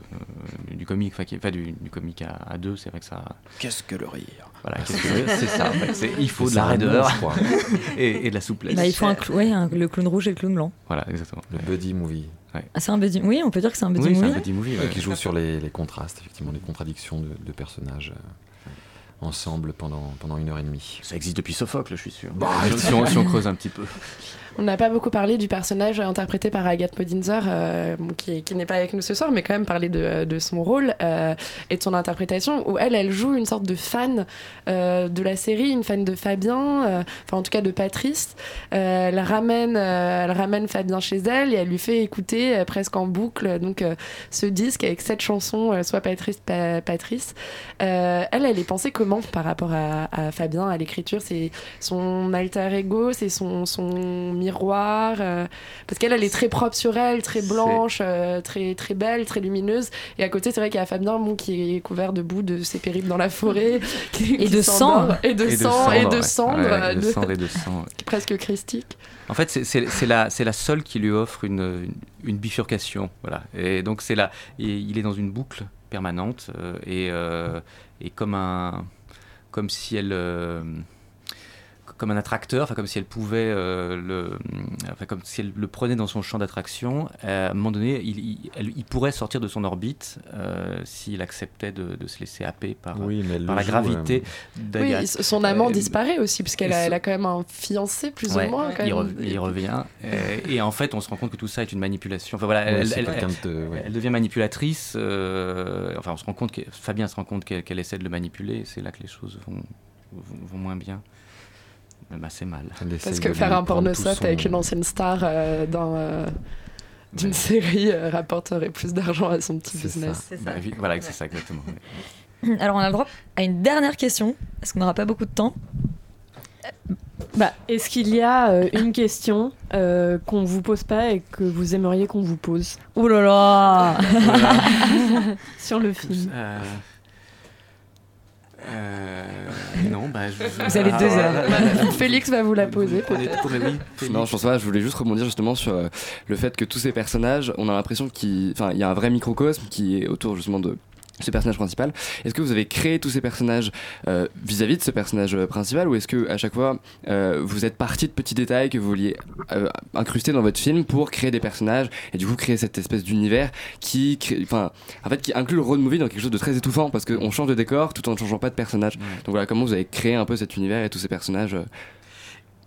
du comique, enfin, qui- enfin, du, du comique à, à deux, c'est vrai que ça. Qu'est-ce que le rire? Voilà, qu'est-ce que le rire? C'est ça, en fait. c'est- Il faut de la raideur (laughs) et, et de la souplesse. Bah, il faut un, clou- ouais, un- le clown rouge et le clown blanc. Voilà, exactement. Le buddy movie. Ah, c'est un buddy. Oui, on peut dire que c'est un buddy Oui, c'est movie. un buddy movie, ouais, qui joue sur les, les contrastes, effectivement, les contradictions de, de personnages euh, ensemble pendant, pendant une heure et demie. Ça existe depuis Sophocle, je suis sûr. Bah, si, on, si on creuse un petit peu. On n'a pas beaucoup parlé du personnage interprété par Agathe Podinzer, euh, qui, n'est pas avec nous ce soir, mais quand même parler de, son rôle euh, et de son interprétation, où elle, elle joue une sorte de fan euh, de la série, une fan de Fabien, enfin en tout cas de Patrice. Elle, ramène, elle ramène Fabien chez elle et elle lui fait écouter presque en boucle donc, ce disque avec cette chanson, soit Patrice, Patrice. Elle, elle est pensée comment par rapport à, à Fabien, à l'écriture? C'est son alter ego, c'est son, son miroir euh, Parce qu'elle, elle est très propre sur elle, très blanche, euh, très, très belle, très lumineuse. Et à côté, c'est vrai qu'il y a Fabien bon, qui est couvert de boue de ses périples dans la forêt. qui- Et (laughs) qui de sang. Et de sang, et de ouais. cendre. Ouais, euh, de de- cendre et de sang. (laughs) presque christique. En fait, c'est- la, c'est la seule qui lui offre une, une, une bifurcation. Voilà. Et donc, c'est là. et Il est dans une boucle permanente euh, et, euh, et comme un. Comme si elle. euh, comme un attracteur, enfin comme si elle pouvait euh, le, enfin comme si elle le prenait dans son champ d'attraction. Euh, à un moment donné, il, il- elle- il pourrait sortir de son orbite euh, s'il acceptait de, de se laisser happer par, Oui, mais elle par le la joue, gravité Oui, d'Agathe. son amant Euh, disparaît aussi, puisqu'elle et a, son- elle a quand même un fiancé, plus Ouais, ou moins. Quand il, même. rev- il revient. et en fait, on se rend compte que tout ça est une manipulation. Enfin voilà, Ouais, elle, c'est elle- quelqu'un elle- de- ouais. elle devient manipulatrice. euh, enfin, on se rend compte que Fabien se rend compte qu'elle qu'elle essaie de le manipuler. C'est là que les choses vont, vont, vont moins bien. Même assez mal. Parce que faire un porno soft avec une ancienne star euh, dans, euh, d'une série euh, rapporterait plus d'argent à son petit C'est business. ça. Bah, oui, voilà, c'est ça exactement. ouais. (laughs) Alors, on a le droit à une dernière question, parce qu'on n'aura pas beaucoup de temps. Bah, est-ce qu'il y a euh, une question euh, qu'on vous pose pas et que vous aimeriez qu'on vous pose? Ouh là là (laughs) Sur le film. Euh, non, bah, je, Vous avez deux heures. Félix va vous la poser. Oui, Félix. (laughs) Non, je pense pas. Je voulais juste rebondir justement sur euh, le fait que tous ces personnages, on a l'impression qu'il, enfin, il y a un vrai microcosme qui est autour justement de ce personnage principal. Est-ce que vous avez créé tous ces personnages euh, vis-à-vis de ce personnage euh, principal ou est-ce que à chaque fois euh, vous êtes parti de petits détails que vous vouliez euh, incruster dans votre film pour créer des personnages et du coup créer cette espèce d'univers qui, crée- enfin, en fait, qui inclut le road movie dans quelque chose de très étouffant parce qu'on change de décor tout en ne changeant pas de personnage. Donc voilà, comment vous avez créé un peu cet univers et tous ces personnages.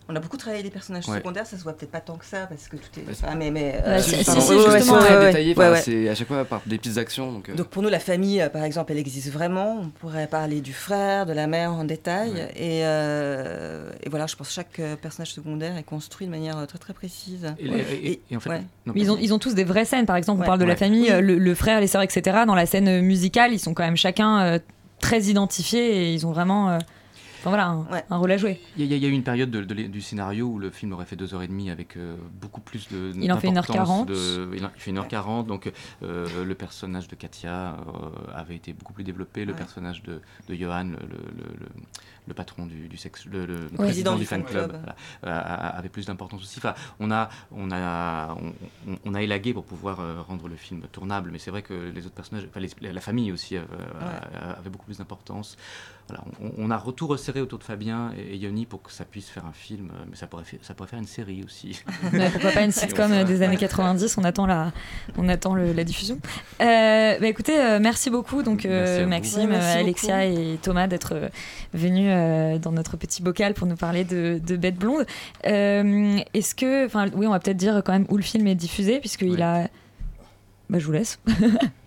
Euh, On a beaucoup travaillé les personnages Ouais. secondaires, ça se voit peut-être pas tant que ça parce que tout est. Bah, c'est- enfin, mais, justement, c'est très ouais, détaillé, Ouais, enfin, ouais. c'est à chaque fois par des petites actions. Donc, euh, Donc pour nous, la famille, euh, par exemple, elle existe vraiment. On pourrait parler du frère, de la mère en détail. Et, euh, et voilà, je pense que chaque euh, personnage secondaire est construit de manière euh, très très précise. Et- et- et- et en fait- ouais. non, Mais ils ont, ils ont tous des vraies scènes. Par exemple, on parle de la famille, Oui. euh, le, le frère, les sœurs, etc. Dans la scène euh, musicale, ils sont quand même chacun euh, très identifiés et ils ont vraiment euh, enfin, voilà, un, un rôle à jouer. Il y, y a eu une période de- de du scénario où le film aurait fait 2h30 avec euh, beaucoup plus de. Il en fait d'importance 1h40. de- il en il fait 1h40, donc euh, le personnage de Katia euh, avait été beaucoup plus développé. Le Ouais. personnage de, de Johan, le, le- le- le patron du, du sexe, le, le Président président du du fan club, club. voilà, euh, avait plus d'importance aussi. Enfin, on a, on a, on, a élagué pour pouvoir euh, rendre le film tournable, mais c'est vrai que les autres personnages, enfin, les- la famille aussi euh, avait beaucoup plus d'importance. Voilà, on, on a tout resserré autour de Fabien et, et Yoni pour que ça puisse faire un film, euh, mais ça pourrait, faire- ça pourrait faire une série aussi. Pourquoi pas une (laughs) sitcom des années 90 On attend la, on attend le- la diffusion. Euh, bah écoutez, euh, merci beaucoup donc euh, Merci. Maxime, Ouais, merci Alexia beaucoup. et Thomas d'être venus euh, dans notre petit bocal pour nous parler de, de Bête blonde. Euh, Est-ce que, enfin, oui, on va peut-être dire quand même où le film est diffusé puisqu'il Ouais. a bah, je vous laisse. (laughs)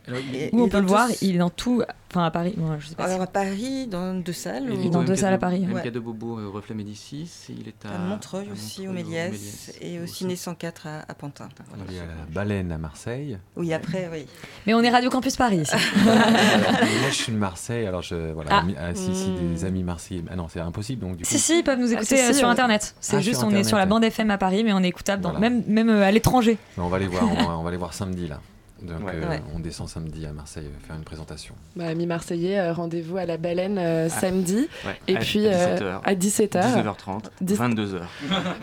Alors, Où on peut le voir, il est dans tout, enfin à Paris, bon, je sais pas. Alors si- à Paris, dans deux salles. Il ou- est dans deux MK salles à Paris. MK Ouais. de Bobo, euh, Reflet Médicis. et Il est à, À Montreuil à aussi, au Méliès, et au Ciné 104 à, à Pantin. Voilà. Il y a la baleine à Marseille. Oui, après, oui. Mais on est Radio Campus Paris ici. (laughs) Alors, moi, je suis de Marseille, alors je voilà. Ah. ami- ah, si, si, Hmm. des amis marseillais. Ah non, c'est impossible. Donc du coup. Si, si, ils peuvent nous Ah, écouter euh, si, sur ouais. Internet. C'est Ah, juste, on est sur la bande FM à Paris, mais on est écoutable même, même euh, à l'étranger. Mais on va les voir. on, va, on va les voir samedi là. Donc Ouais. euh, Ouais. on descend samedi à Marseille euh, faire une présentation. Bah, amis marseillais, euh, rendez-vous à la baleine euh, samedi. Ouais, Et à- puis à euh, 17h. à 17h. 19h30, 22h.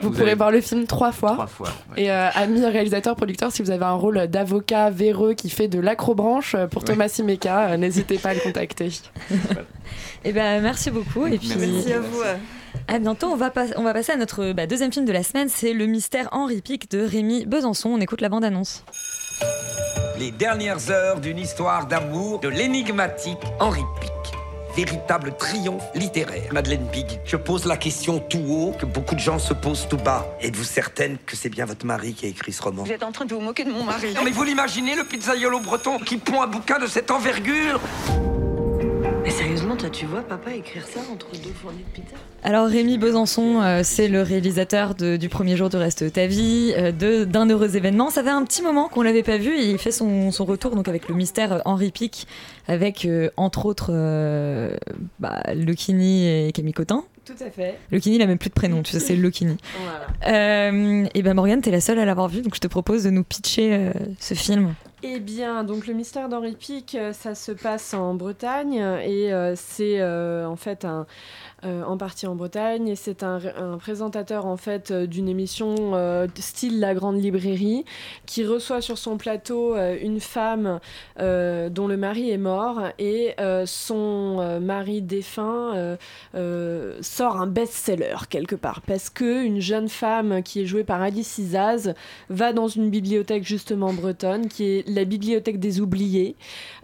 Vous, pourrez voir le film trois fois. Trois fois. ouais. Et euh, amis réalisateurs, producteurs, si vous avez un rôle d'avocat véreux qui fait de l'acrobranche pour Ouais. Thomas Simeka, euh, n'hésitez pas à le contacter. (laughs) Et ben merci beaucoup. Et puis, Merci à vous. À bientôt. On va, pas- on va passer à notre bah, deuxième film de la semaine. C'est Le mystère Henri Pic de Rémi Besançon. On écoute la bande-annonce. Les dernières heures d'une histoire d'amour de l'énigmatique Henri Pic. Véritable triomphe littéraire. Madeleine Big, je pose la question tout haut que beaucoup de gens se posent tout bas. Êtes-vous certaine que c'est bien votre mari qui a écrit ce roman? Vous êtes en train de vous moquer de mon mari. Non mais vous l'imaginez, le pizzaiolo breton qui pond un bouquin de cette envergure? Sérieusement, toi, tu vois papa écrire ça entre deux fournées de pizza Alors Rémi Besançon, euh, c'est le réalisateur du premier jour du reste de ta vie, euh, d'un heureux événement. Ça fait un petit moment qu'on l'avait pas vu et il fait son, retour donc avec le mystère euh, Henri Pic, avec entre autres bah, et Camille Cotin. Tout à fait. Lekini, il a même plus de prénom, tu sais, c'est Lekini. Voilà. Euh, et ben Morgane, t'es la seule à l'avoir vu, donc je te propose de nous pitcher euh, ce film. Eh bien, donc le mystère d'Henri Pic, euh, ça se passe en Bretagne et euh, c'est en fait un, en partie en Bretagne. Et c'est un, présentateur en fait euh, d'une émission euh, style La Grande Librairie qui reçoit sur son plateau euh, une femme euh, dont le mari est mort. Et euh, son euh, mari défunt euh, euh, sort un best-seller quelque part. Parce que une jeune femme qui est jouée par Alice Isaz va dans une bibliothèque justement bretonne qui est la bibliothèque des oubliés.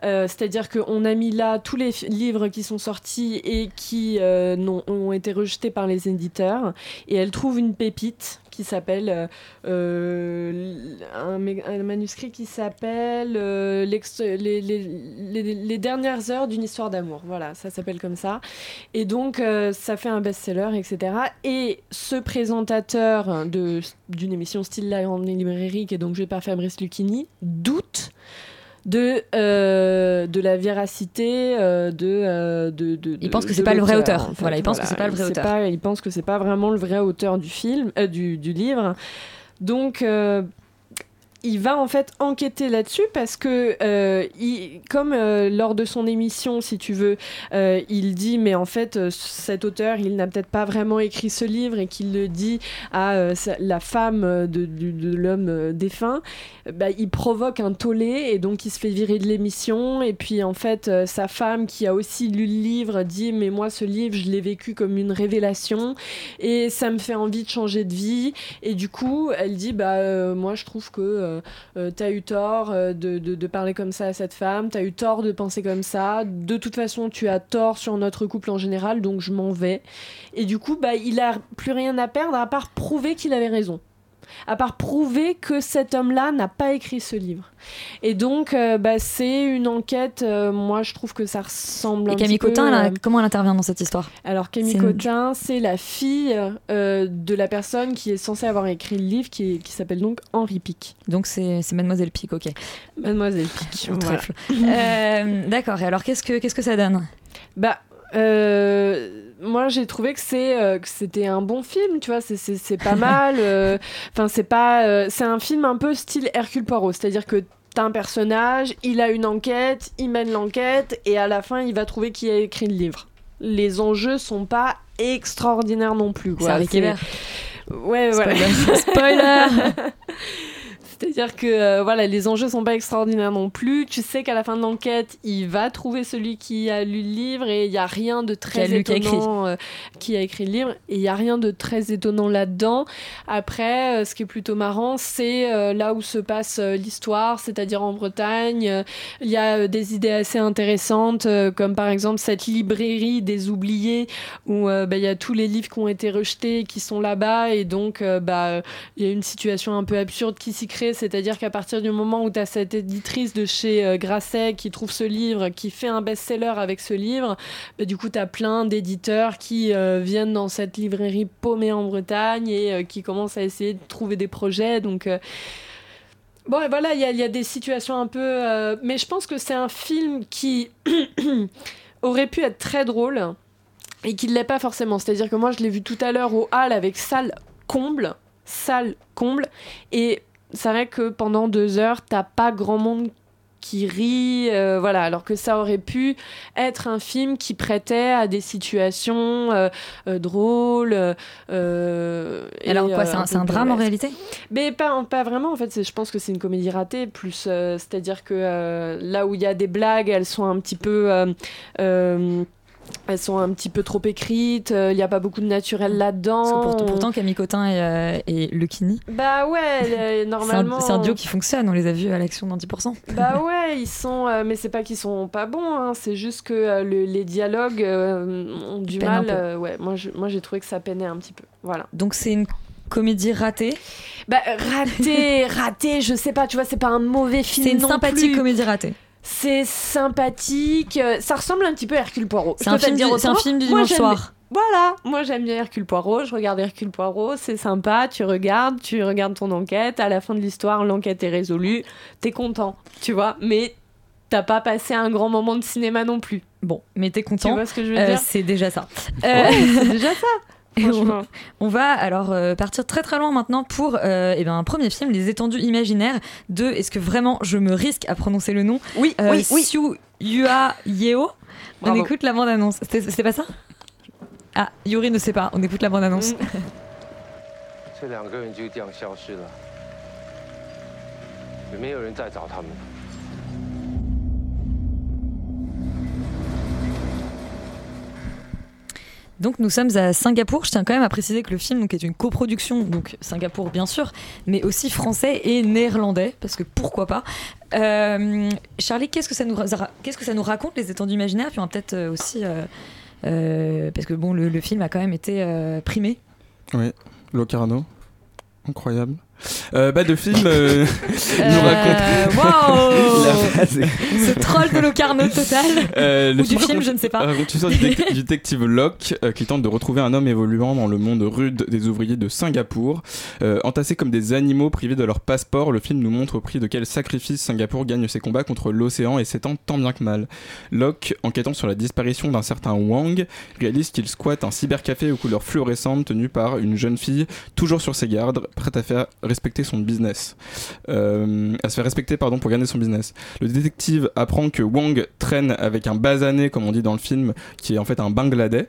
Euh, C'est-à-dire qu'on a mis là tous les livres qui sont sortis et qui euh, ont été rejetés par les éditeurs. Et elle trouve une pépite qui s'appelle euh, euh, un, manuscrit qui s'appelle euh, les, dernières heures d'une histoire d'amour. Voilà, ça s'appelle comme ça. Et donc, ça fait un best-seller, etc. Et ce présentateur d'une émission style La Grande Librairie, qui est donc joué par Fabrice Lucchini, doute de, euh, de la véracité euh, de, euh, de, de- Il pense que de c'est pas le vrai auteur. en fait. Voilà, il pense que c'est pas le vrai auteur. pas- il pense que c'est pas vraiment le vrai auteur du film, euh, du, du livre. Donc, il va en fait enquêter là-dessus parce que, euh, comme euh, lors de son émission, si tu veux, euh, il dit mais en fait cet auteur il n'a peut-être pas vraiment écrit ce livre et qu'il le dit à la femme de, de l'homme défunt, bah, il provoque un tollé et donc il se fait virer de l'émission. Et puis en fait sa femme qui a aussi lu le livre dit mais moi ce livre je l'ai vécu comme une révélation et ça me fait envie de changer de vie. Et du coup elle dit bah moi je trouve que t'as eu tort euh, de parler comme ça à cette femme t'as eu tort de penser comme ça. De toute façon tu as tort sur notre couple en général donc je m'en vais. Et du coup bah il a plus rien à perdre à part prouver qu'il avait raison à part prouver que cet homme-là n'a pas écrit ce livre. Et donc, euh, bah, c'est une enquête, euh, moi je trouve que ça ressemble un Et Camille petit peu, Cotin, elle a- euh, comment elle intervient dans cette histoire? Alors Camille une- Cotin, c'est la fille de la personne qui est censée avoir écrit le livre, qui, est- qui s'appelle donc Henri Pic. Donc c'est Mademoiselle Pic, ok. Mademoiselle Pic. Voilà. trèfle. D'accord, et alors qu'est-ce que, qu'est-ce que ça donne? Bah, euh, moi j'ai trouvé que c'est euh, que c'était un bon film, tu vois, c'est- pas (laughs) mal. euh, Enfin, c'est pas, c'est un film un peu style Hercule Poirot, c'est-à-dire que t'as un personnage, il a une enquête, il mène l'enquête et à la fin il va trouver qui a écrit le livre. Les enjeux sont pas extraordinaires non plus. quoi. C'est. Ouais, voilà. (laughs) (laughs) Spoiler. C'est-à-dire que euh, voilà, les enjeux sont pas extraordinaires non plus. Tu sais qu'à la fin de l'enquête, il va trouver celui qui a lu le livre et il y a rien de Qui très lu, qui a étonnant euh, qui a écrit le livre et il y a rien de très étonnant là-dedans. Après, euh, ce qui est plutôt marrant, c'est là où se passe l'histoire, c'est-à-dire en Bretagne. Il y a des idées assez intéressantes, comme par exemple cette librairie des oubliés où bah, il y a tous les livres qui ont été rejetés qui sont là-bas et donc bah, il y a une situation un peu absurde qui s'y crée c'est-à-dire qu'à partir du moment où tu as cette éditrice de chez euh, Grasset qui trouve ce livre, qui fait un best-seller avec ce livre, bah, du coup tu as plein d'éditeurs qui euh, viennent dans cette librairie paumée en Bretagne et euh, qui commencent à essayer de trouver des projets. Donc Bon, et voilà, il y, y a des situations un peu. mais je pense que c'est un film qui (coughs) aurait pu être très drôle et qui ne l'est pas forcément. C'est-à-dire que moi, je l'ai vu tout à l'heure au hall avec salle comble, salle comble, et c'est vrai que pendant deux heures, t'as pas grand monde qui rit, euh, voilà, alors que ça aurait pu être un film qui prêtait à des situations euh, euh, drôles. euh, et, Alors quoi, c'est un- drame en réalité? Mais pas, pas vraiment, en fait, je pense que c'est une comédie ratée, plus, c'est-à-dire que là où il y a des blagues, elles sont un petit peu... euh, euh, elles sont un petit peu trop écrites, euh, il n'y a pas beaucoup de naturel là-dedans. Pourtant, Camille Cotin et, euh, et Bah ouais, euh, (laughs) normalement... c'est un duo qui fonctionne, on les a vus à l'action dans 10%. (laughs) Bah ouais, ils sont, euh, mais c'est pas qu'ils sont pas bons, hein, c'est juste que euh, le- les dialogues euh, ont du mal. euh, ouais, moi je- moi j'ai trouvé que ça peinait un petit peu. Voilà. Donc c'est une comédie ratée? Bah raté, (laughs) raté, je sais pas, tu vois, c'est pas un mauvais film. C'est une non sympathique plus. comédie ratée. C'est sympathique, euh, ça ressemble un petit peu à Hercule Poirot. C'est un film du- un film dimanche soir. Voilà, moi j'aime bien Hercule Poirot, je regarde Hercule Poirot, c'est sympa, tu regardes, tu regardes ton enquête, à la fin de l'histoire, l'enquête est résolue, t'es content, tu vois, mais t'as pas passé un grand moment de cinéma non plus. Bon, mais t'es content. Tu vois ce que je veux Euh, dire? C'est déjà ça. Ouais, c'est déjà ça. (laughs) On, va alors euh, partir très très loin maintenant pour euh, eh ben, un premier film, Les étendues imaginaires de, est-ce que vraiment je me risque à prononcer le nom? Oui, Euh, oui, oui. Siu Yua Yeo. On écoute la bande-annonce. C'était c'était pas ça? Ah, Yuri ne sait pas, on écoute la bande-annonce. (laughs) 这 Donc nous sommes à Singapour. Je tiens quand même à préciser que le film est une coproduction, donc Singapour bien sûr, mais aussi français et néerlandais, parce que pourquoi pas. Euh, Charlie, qu'est-ce que ça nous raconte les étendues imaginaires? Puis on va peut-être euh, aussi euh, parce que bon, le, film a quand même été primé. Oui, Locarno. Incroyable. Euh, bah, de film euh, (laughs) nous raconte. waouh (laughs) Ce troll de Locarno total. Euh, le Ou du film, je ne sais pas. du, dé- du détective Locke euh, qui tente de retrouver un homme évoluant dans le monde rude des ouvriers de Singapour. Euh, entassés comme des animaux privés de leur passeport, le film nous montre au prix de quel sacrifice Singapour gagne ses combats contre l'océan et s'étend tant bien que mal. Locke, enquêtant sur la disparition d'un certain Wang, réalise qu'il squatte un cybercafé aux couleurs fluorescentes tenu par une jeune fille toujours sur ses gardes, prête à faire respecter son business. Euh, à se faire respecter pardon pour gagner son business. Le détective apprend que Wang traîne avec un basané, comme on dit dans le film, qui est en fait un Bangladais.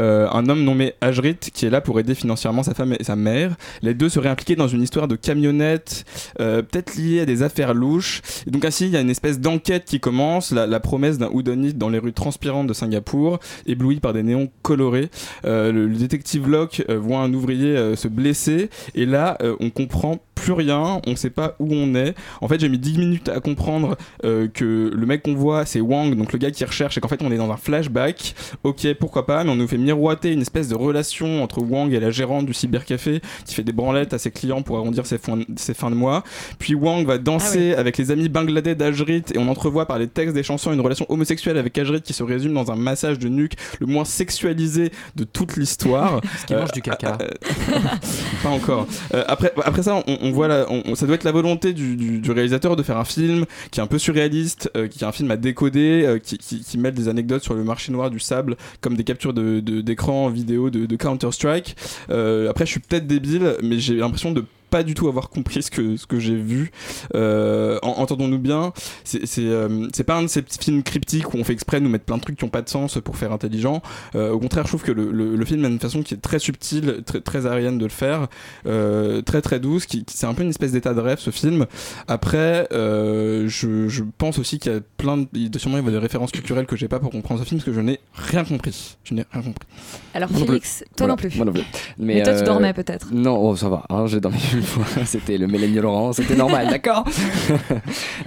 Euh, un homme nommé Ajrit qui est là pour aider financièrement sa femme et sa mère. Les deux seraient impliqués dans une histoire de camionnette, euh, peut-être liée à des affaires louches. Et donc ainsi, il y a une espèce d'enquête qui commence, la, promesse d'un houdonite dans les rues transpirantes de Singapour, ébloui par des néons colorés. Euh, le, détective Locke voit un ouvrier se blesser et là, on comprend plus rien, on sait pas où on est. En fait, j'ai mis 10 minutes à comprendre euh, que le mec qu'on voit, c'est Wang, donc le gars qui recherche, et qu'en fait, on est dans un flashback. Ok, pourquoi pas, mais on nous fait miroiter une espèce de relation entre Wang et la gérante du cybercafé qui fait des branlettes à ses clients pour arrondir ses, fins- ses fins de mois. Puis Wang va danser avec les amis bangladais d'Ajrit et on entrevoit par les textes des chansons une relation homosexuelle avec Ajrit qui se résume dans un massage de nuque le moins sexualisé de toute l'histoire. (laughs) Parce qu'il mange du caca. euh, (laughs) pas encore. Euh, après, après ça, on, on voit on- on- ça doit être la volonté du, réalisateur de faire un film qui est un peu surréaliste, euh, qui est un film à décoder, euh, qui, mêle des anecdotes sur le marché noir du sable, comme des captures d'écran vidéo de, de Counter Strike. Euh, après, je suis peut-être débile, mais j'ai l'impression de pas du tout avoir compris ce que, ce que j'ai vu. Euh, en- Entendons-nous bien, c'est c'est, euh, c'est pas un de ces petits films cryptiques où on fait exprès de nous mettre plein de trucs qui ont pas de sens pour faire intelligent. Euh, au contraire, je trouve que le, le- le film a une façon qui est très subtile, très, très aérienne de le faire, euh, très très douce, qui, qui- c'est un peu une espèce d'état de rêve ce film. Après, euh, je, je pense aussi qu'il y a plein de, il- sûrement il y a des références culturelles que j'ai pas pour comprendre ce film parce que je n'ai rien compris. Je n'ai rien compris. Alors non Félix, plus. toi Voilà, non plus. Moi non plus. Mais toi, tu dormais peut-être. Non, oh, ça va. hein, j'ai dormi (laughs) c'était le Mélanie Laurent, c'était normal, (laughs) d'accord (laughs)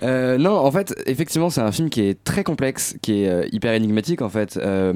Euh, Non, en fait, effectivement, c'est un film qui est très complexe, qui est euh, hyper énigmatique, en fait, euh,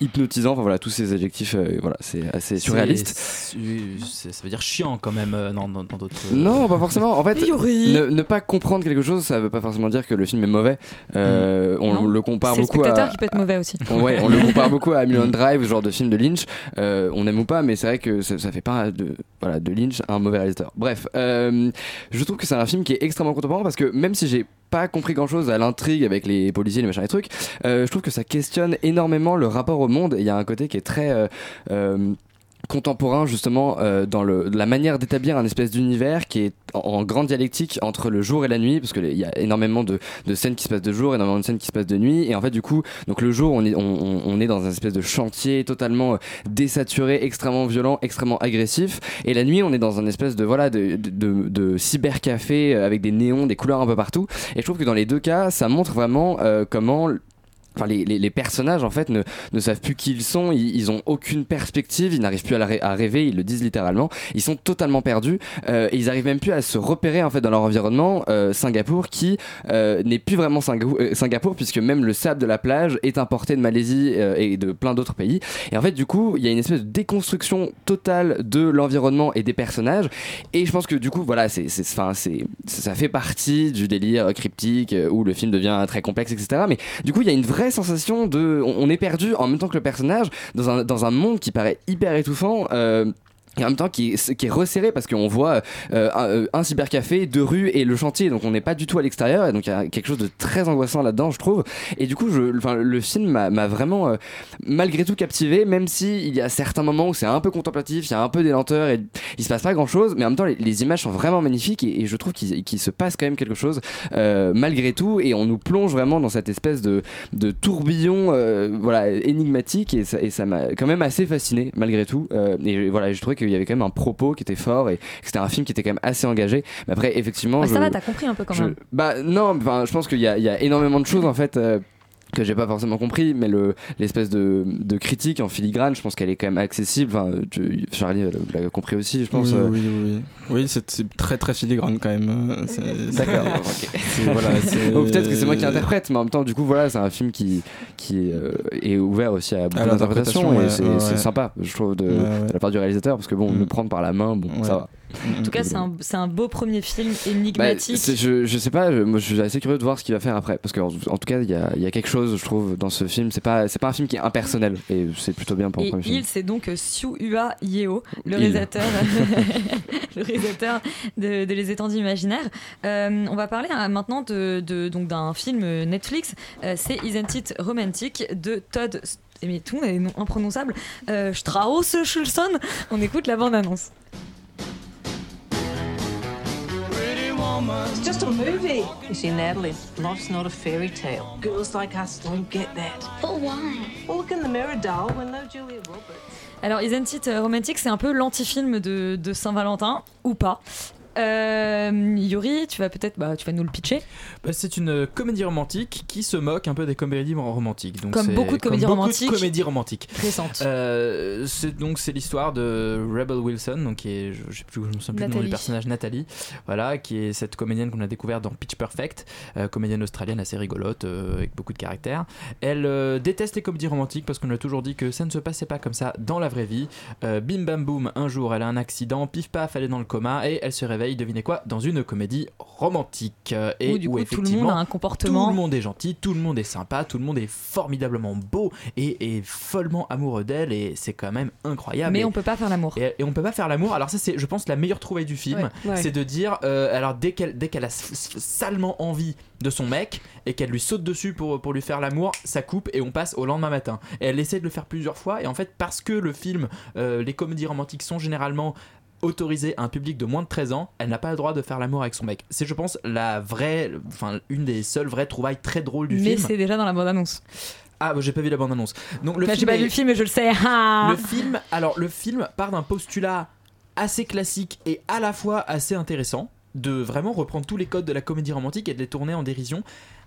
hypnotisant, enfin voilà, tous ces adjectifs, euh, voilà, c'est assez surréaliste. Ça veut dire chiant quand même euh, dans dans- dans d'autres. euh, Non, pas forcément. En fait, ne, ne pas comprendre quelque chose, ça veut pas forcément dire que le film est mauvais. Euh, On Non. le compare C'est le beaucoup spectateur à. qui peut être mauvais aussi. Ouais, on le compare beaucoup à Mulholland Drive, ce genre de film de Lynch. Euh, on aime ou pas, mais c'est vrai que ça, ça fait pas de, voilà, de Lynch un mauvais réalisateur. Bref, euh, je trouve que c'est un film qui est extrêmement contemporain parce que même si j'ai pas compris grand chose à l'intrigue avec les policiers, les machins, les trucs, euh, je trouve que ça questionne énormément le rapport au monde. Et Il y a un côté qui est très. euh, euh, contemporain justement euh, dans la manière d'établir un espèce d'univers qui est en, grande dialectique entre le jour et la nuit parce que les- il y a énormément de, scènes qui se passent de jour énormément de scènes qui se passent de nuit et en fait du coup donc le jour on est, dans un espèce de chantier totalement euh, désaturé extrêmement violent extrêmement agressif et la nuit on est dans un espèce de voilà de, cybercafé euh, avec des néons des couleurs un peu partout et je trouve que dans les deux cas ça montre vraiment comment Enfin, les, les- les personnages en fait ne, ne savent plus qui ils sont, ils, ils ont aucune perspective, ils n'arrivent plus à, à rêver, ils le disent littéralement, ils sont totalement perdus. Euh, et ils arrivent même plus à se repérer en fait dans leur environnement. Euh, Singapour qui euh, n'est plus vraiment euh, Singapour puisque même le sable de la plage est importé de Malaisie euh, et de plein d'autres pays. Et en fait du coup il y a une espèce de déconstruction totale de l'environnement et des personnages. Et je pense que du coup voilà c'est c'est enfin c'est ça fait partie du délire cryptique euh, où le film devient très complexe etc mais du coup il y a une vraie sensation de on, est perdu en même temps que le personnage dans un dans un monde qui paraît hyper étouffant euh, et en même temps qui est, resserré parce qu'on voit euh, un, euh, un cybercafé, deux rues et le chantier. Donc on n'est pas du tout à l'extérieur et donc il y a quelque chose de très angoissant là-dedans je trouve. Et du coup le film m'a vraiment euh, malgré tout captivé même si y a certains moments où c'est un peu contemplatif il y a un peu des lenteurs et il se passe pas grand chose mais en même temps les, images sont vraiment magnifiques et, je trouve qu'il se passe quand même quelque chose malgré tout. Et on nous plonge vraiment dans cette espèce de, tourbillon voilà énigmatique et ça m'a quand même assez fasciné malgré tout. Et voilà je trouvais qu'il y avait quand même un propos qui était fort et que c'était un film qui était quand même assez engagé mais après effectivement je, ça va, t'as compris un peu quand je- même. bah non je pense qu'il y a, il y a énormément de choses en fait euh, que j'ai pas forcément compris mais le l'espèce de, de critique en filigrane je pense qu'elle est quand même accessible enfin tu- Charlie l'a compris aussi je pense oui, euh, oui, oui. Oui, c'est très très filigrane quand même. c'est- D'accord, (laughs) ok. c'est- voilà, peut-être que c'est moi qui interprète, mais en même temps, du coup, voilà, c'est un film qui, qui euh, est ouvert aussi à beaucoup d'interprétations et ouais, c'est ouais, sympa, je trouve, de, Ouais, ouais. de la part du réalisateur, parce que bon, le prendre par la main, bon, ça va. En tout cas, c'est un, un beau premier film Bah, énigmatique. je, je sais pas, je, moi, je suis assez curieux de voir ce qu'il va faire après, parce qu'en en tout cas, il y a, il y a quelque chose, je trouve, dans ce film. C'est pas, pas un film qui est impersonnel, et c'est plutôt bien pour un Et premier film. il, c'est donc euh, Siu Hua Yeo, le Il. réalisateur, (laughs) (laughs) le réalisateur de, de Les Étendues Imaginaires. Euh, on va parler euh, maintenant de, de- d'un film Netflix. Euh, c'est Isn't It Romantic de Todd. Mais tout est nom imprononçable. Euh, Strauss Schulson. On écoute la bande-annonce. It's just a movie. You see, Natalie, life's not a fairy tale. Girls like us don't get that. But why? Well, look in the mirror, doll. We're no Julia Roberts. Alors, Isn't It Romantic, c'est un peu l'anti-film de, de Saint-Valentin, ou pas. Euh, Yuri, tu vas peut-être bah, tu vas nous le pitcher. Bah, c'est une euh, comédie romantique qui se moque un peu des comédies romantiques. Donc Comme beaucoup de comédies beaucoup romantiques comédies romantiques. récentes. Euh, c'est donc c'est l'histoire de Rebel Wilson, donc qui est je, sais plus, je me souviens plus du nom du personnage Nathalie, voilà, qui est cette comédienne qu'on a découverte dans Pitch Perfect, euh, comédienne australienne assez rigolote euh, avec beaucoup de caractère. Elle euh, déteste les comédies romantiques parce qu'on lui a toujours dit que ça ne se passait pas comme ça dans la vraie vie. Euh, bim bam boum, un jour elle a un accident, pif paf, elle est dans le coma et elle se réveille, devinez quoi, dans une comédie romantique. Euh, Et Où, du où coup, tout le effectivement, monde a un comportement- Tout le monde est gentil, tout le monde est sympa, tout le monde est formidablement beau et, follement amoureux d'elle et c'est quand même incroyable. Mais Et- on peut pas faire l'amour. et, et on peut pas faire l'amour. Alors ça c'est, je pense, la meilleure trouvaille du film, Ouais, ouais. c'est de dire, euh, alors dès qu'elle, dès qu'elle a salement envie de son mec et qu'elle lui saute dessus pour, pour lui faire l'amour, ça coupe et on passe au lendemain matin. Et elle essaie de le faire plusieurs fois et en fait parce que le film, euh, les comédies romantiques sont généralement autorisées à un public de moins de 13 ans, elle n'a pas le droit de faire l'amour avec son mec. C'est je pense la vraie, enfin une des seules vraies trouvailles très drôles du Mais film. c'est déjà dans la bande-annonce. Ah, bah, j'ai pas vu la bande-annonce. Donc le Bah, film J'ai pas vu le film, mais je le sais. Ah le film, alors le film part d'un postulat assez classique et à la fois assez intéressant de vraiment reprendre tous les codes de la comédie romantique et de les tourner en dérision.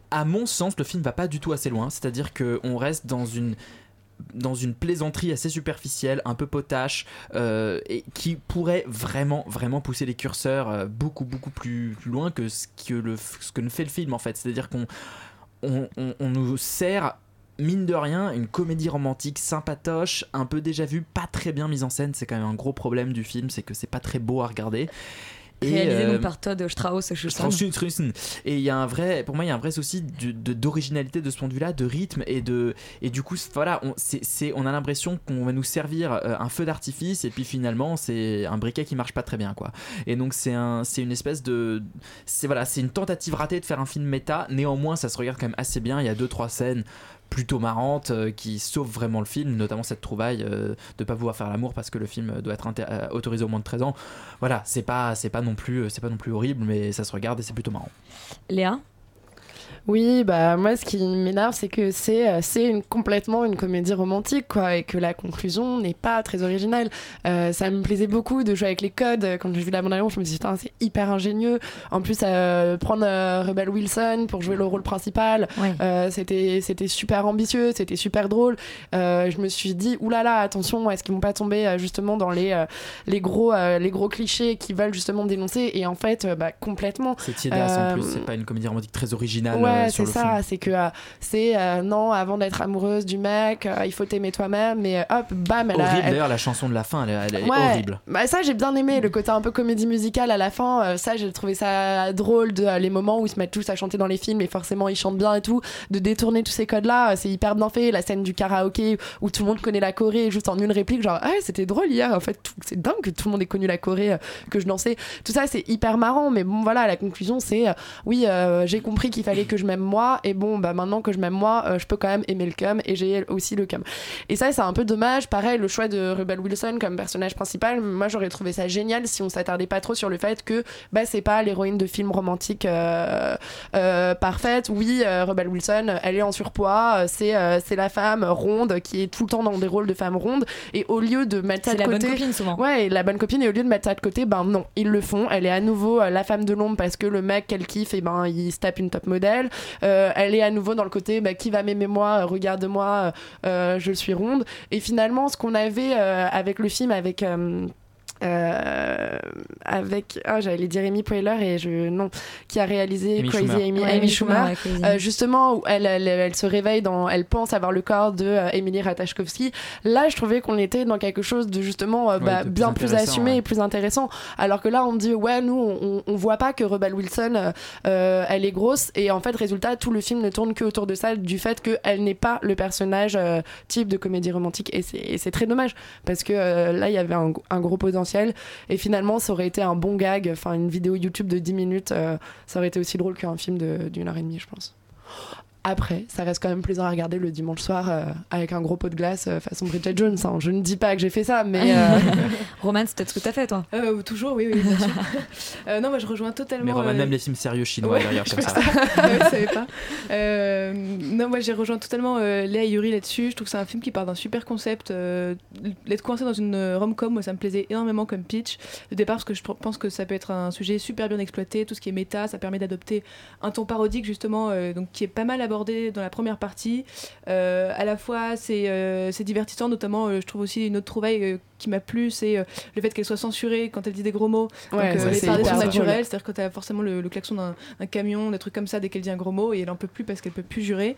À mon sens, le film va pas du tout assez loin, c'est-à-dire que on reste dans une dans une plaisanterie assez superficielle, un peu potache, euh, et qui pourrait vraiment, vraiment pousser les curseurs euh, beaucoup, beaucoup plus, loin que ce que, le, ce ne fait le film en fait. C'est-à-dire qu'on on, on- on nous sert mine de rien, une comédie romantique sympatoche, un peu déjà vue, pas très bien mise en scène. C'est quand même un gros problème du film, c'est que c'est pas très beau à regarder. Et, Réalisé euh, donc par Todd Strauss. Et il y a un vrai, pour moi, il y a un vrai souci de- d'originalité de, ce point de vue-là, de rythme et de, et du coup, voilà, on, on a l'impression qu'on va nous servir euh, un feu d'artifice et puis finalement, c'est un briquet qui marche pas très bien, quoi. Et donc, c'est un, c'est une espèce de, c'est voilà, c'est une tentative ratée de faire un film méta. Néanmoins, ça se regarde quand même assez bien. Il y a deux, trois scènes plutôt marrantes euh, qui sauvent vraiment le film, notamment cette trouvaille euh, de pas pouvoir faire l'amour parce que le film doit être euh, autorisé au moins de 13 ans. Voilà, c'est pas c'est pas non plus euh, c'est pas non plus horrible mais ça se regarde et c'est plutôt marrant. Léa? Oui, bah moi ce qui m'énerve c'est que c'est euh, c'est une, complètement une comédie romantique quoi et que la conclusion n'est pas très originale. Euh, ça me plaisait beaucoup de jouer avec les codes. Quand j'ai vu la bande annonce, je me suis dit Putain, c'est hyper ingénieux. En plus euh, prendre euh, Rebel Wilson pour jouer le rôle principal, euh, c'était c'était super ambitieux, c'était super drôle. Euh, je me suis dit oulala attention, est-ce qu'ils vont pas tomber justement dans les euh, les gros euh, les gros clichés qui veulent justement dénoncer? Et en fait euh, bah complètement. C'est tiédasse en plus, c'est pas une comédie romantique très originale Ouais, c'est ça, c'est que euh, c'est euh, non, avant d'être amoureuse du mec, euh, il faut t'aimer toi-même, mais hop, bam, elle a. Horrible d'ailleurs la chanson de la fin, elle, elle est Ouais, horrible. bah ça j'ai bien aimé le côté un peu comédie musicale à la fin. ça j'ai trouvé ça drôle de les moments où ils se mettent tous à chanter dans les films et forcément ils chantent bien et tout. De détourner tous ces codes là, c'est hyper bien fait. La scène du karaoké où tout le monde connaît la Corée juste en une réplique, genre ah c'était drôle hier. En fait c'est dingue que tout le monde ait connu la Corée, que je dansais. Tout ça c'est hyper marrant, mais bon voilà la conclusion c'est euh, oui euh, j'ai compris qu'il fallait que je m'aime moi et bon bah maintenant que je m'aime moi, euh, je peux quand même aimer le cum et j'ai aussi le cum. Et ça c'est un peu dommage. Pareil le choix de Rebel Wilson comme personnage principal, moi j'aurais trouvé ça génial si on s'attardait pas trop sur le fait que bah c'est pas l'héroïne de film romantique euh, euh, parfaite. Oui, Rebel Wilson, elle est en surpoids, c'est c'est la femme ronde qui est tout le temps dans des rôles de femme ronde et au lieu de mettre ça de la bonne côté, copine, souvent. Ouais, et la bonne copine et au lieu de mettre ça de côté, ben non, ils le font. Elle est à nouveau la femme de l'ombre parce que le mec qu'elle kiffe et ben il se tape une top modèle. Euh, elle est à nouveau dans le côté bah, qui va m'aimer moi, regarde-moi, euh, euh, je suis ronde. Et finalement, ce qu'on avait avec le film, avec euh, avec ah j'allais dire Amy Poehler et je non qui a réalisé Amy Crazy Schumer. Amy, Ouais, Amy Schumer. Euh, justement où elle, elle, elle se réveille dans elle pense avoir le corps de euh, Emily Ratajkowski. Là je trouvais qu'on était dans quelque chose de justement euh, Ouais, bah, de bien plus assumé ouais. et plus intéressant. Alors que là on dit ouais nous on, on voit pas que Rebel Wilson elle est grosse. Et en fait résultat tout le film ne tourne que autour de ça du fait qu'elle n'est pas le personnage euh, type de comédie romantique. Et c'est- et c'est très dommage. Parce que euh, là il y avait un, un gros potentiel et finalement ça aurait été un bon gag. Enfin une vidéo YouTube de 10 minutes euh, ça aurait été aussi drôle qu'un film d'une heure et demie je pense après, ça reste quand même plaisant à regarder le dimanche soir euh, avec un gros pot de glace euh, façon Bridget Jones. hein. Je ne dis pas que j'ai fait ça, mais euh, (laughs) Roman, c'est peut-être ce que t'as fait, toi. Euh, toujours, oui, oui, bien sûr. (laughs) Euh, non, moi je rejoins totalement. Mais Roman euh, aime les films sérieux chinois Ouais, derrière je comme ça. (laughs) Ouais, je savais pas. Euh, non, moi j'ai rejoint totalement euh, Léa Yuri là-dessus. Je trouve que c'est un film qui part d'un super concept. Euh, L'être coincé dans une rom-com, moi ça me plaisait énormément comme pitch. De départ, parce que je pense que ça peut être un sujet super bien exploité. Tout ce qui est méta, ça permet d'adopter un ton parodique justement, euh, donc qui est pas mal dans la première partie. Euh, à la fois, c'est euh, divertissant, notamment, euh, je trouve aussi une autre trouvaille qui m'a plu, c'est euh, le fait qu'elle soit censurée quand elle dit des gros mots. Ouais, donc, ça, les c'est parler sont naturelles, c'est-à-dire que tu as forcément le, le klaxon d'un camion, des trucs comme ça dès qu'elle dit un gros mot et elle en peut plus parce qu'elle peut plus jurer.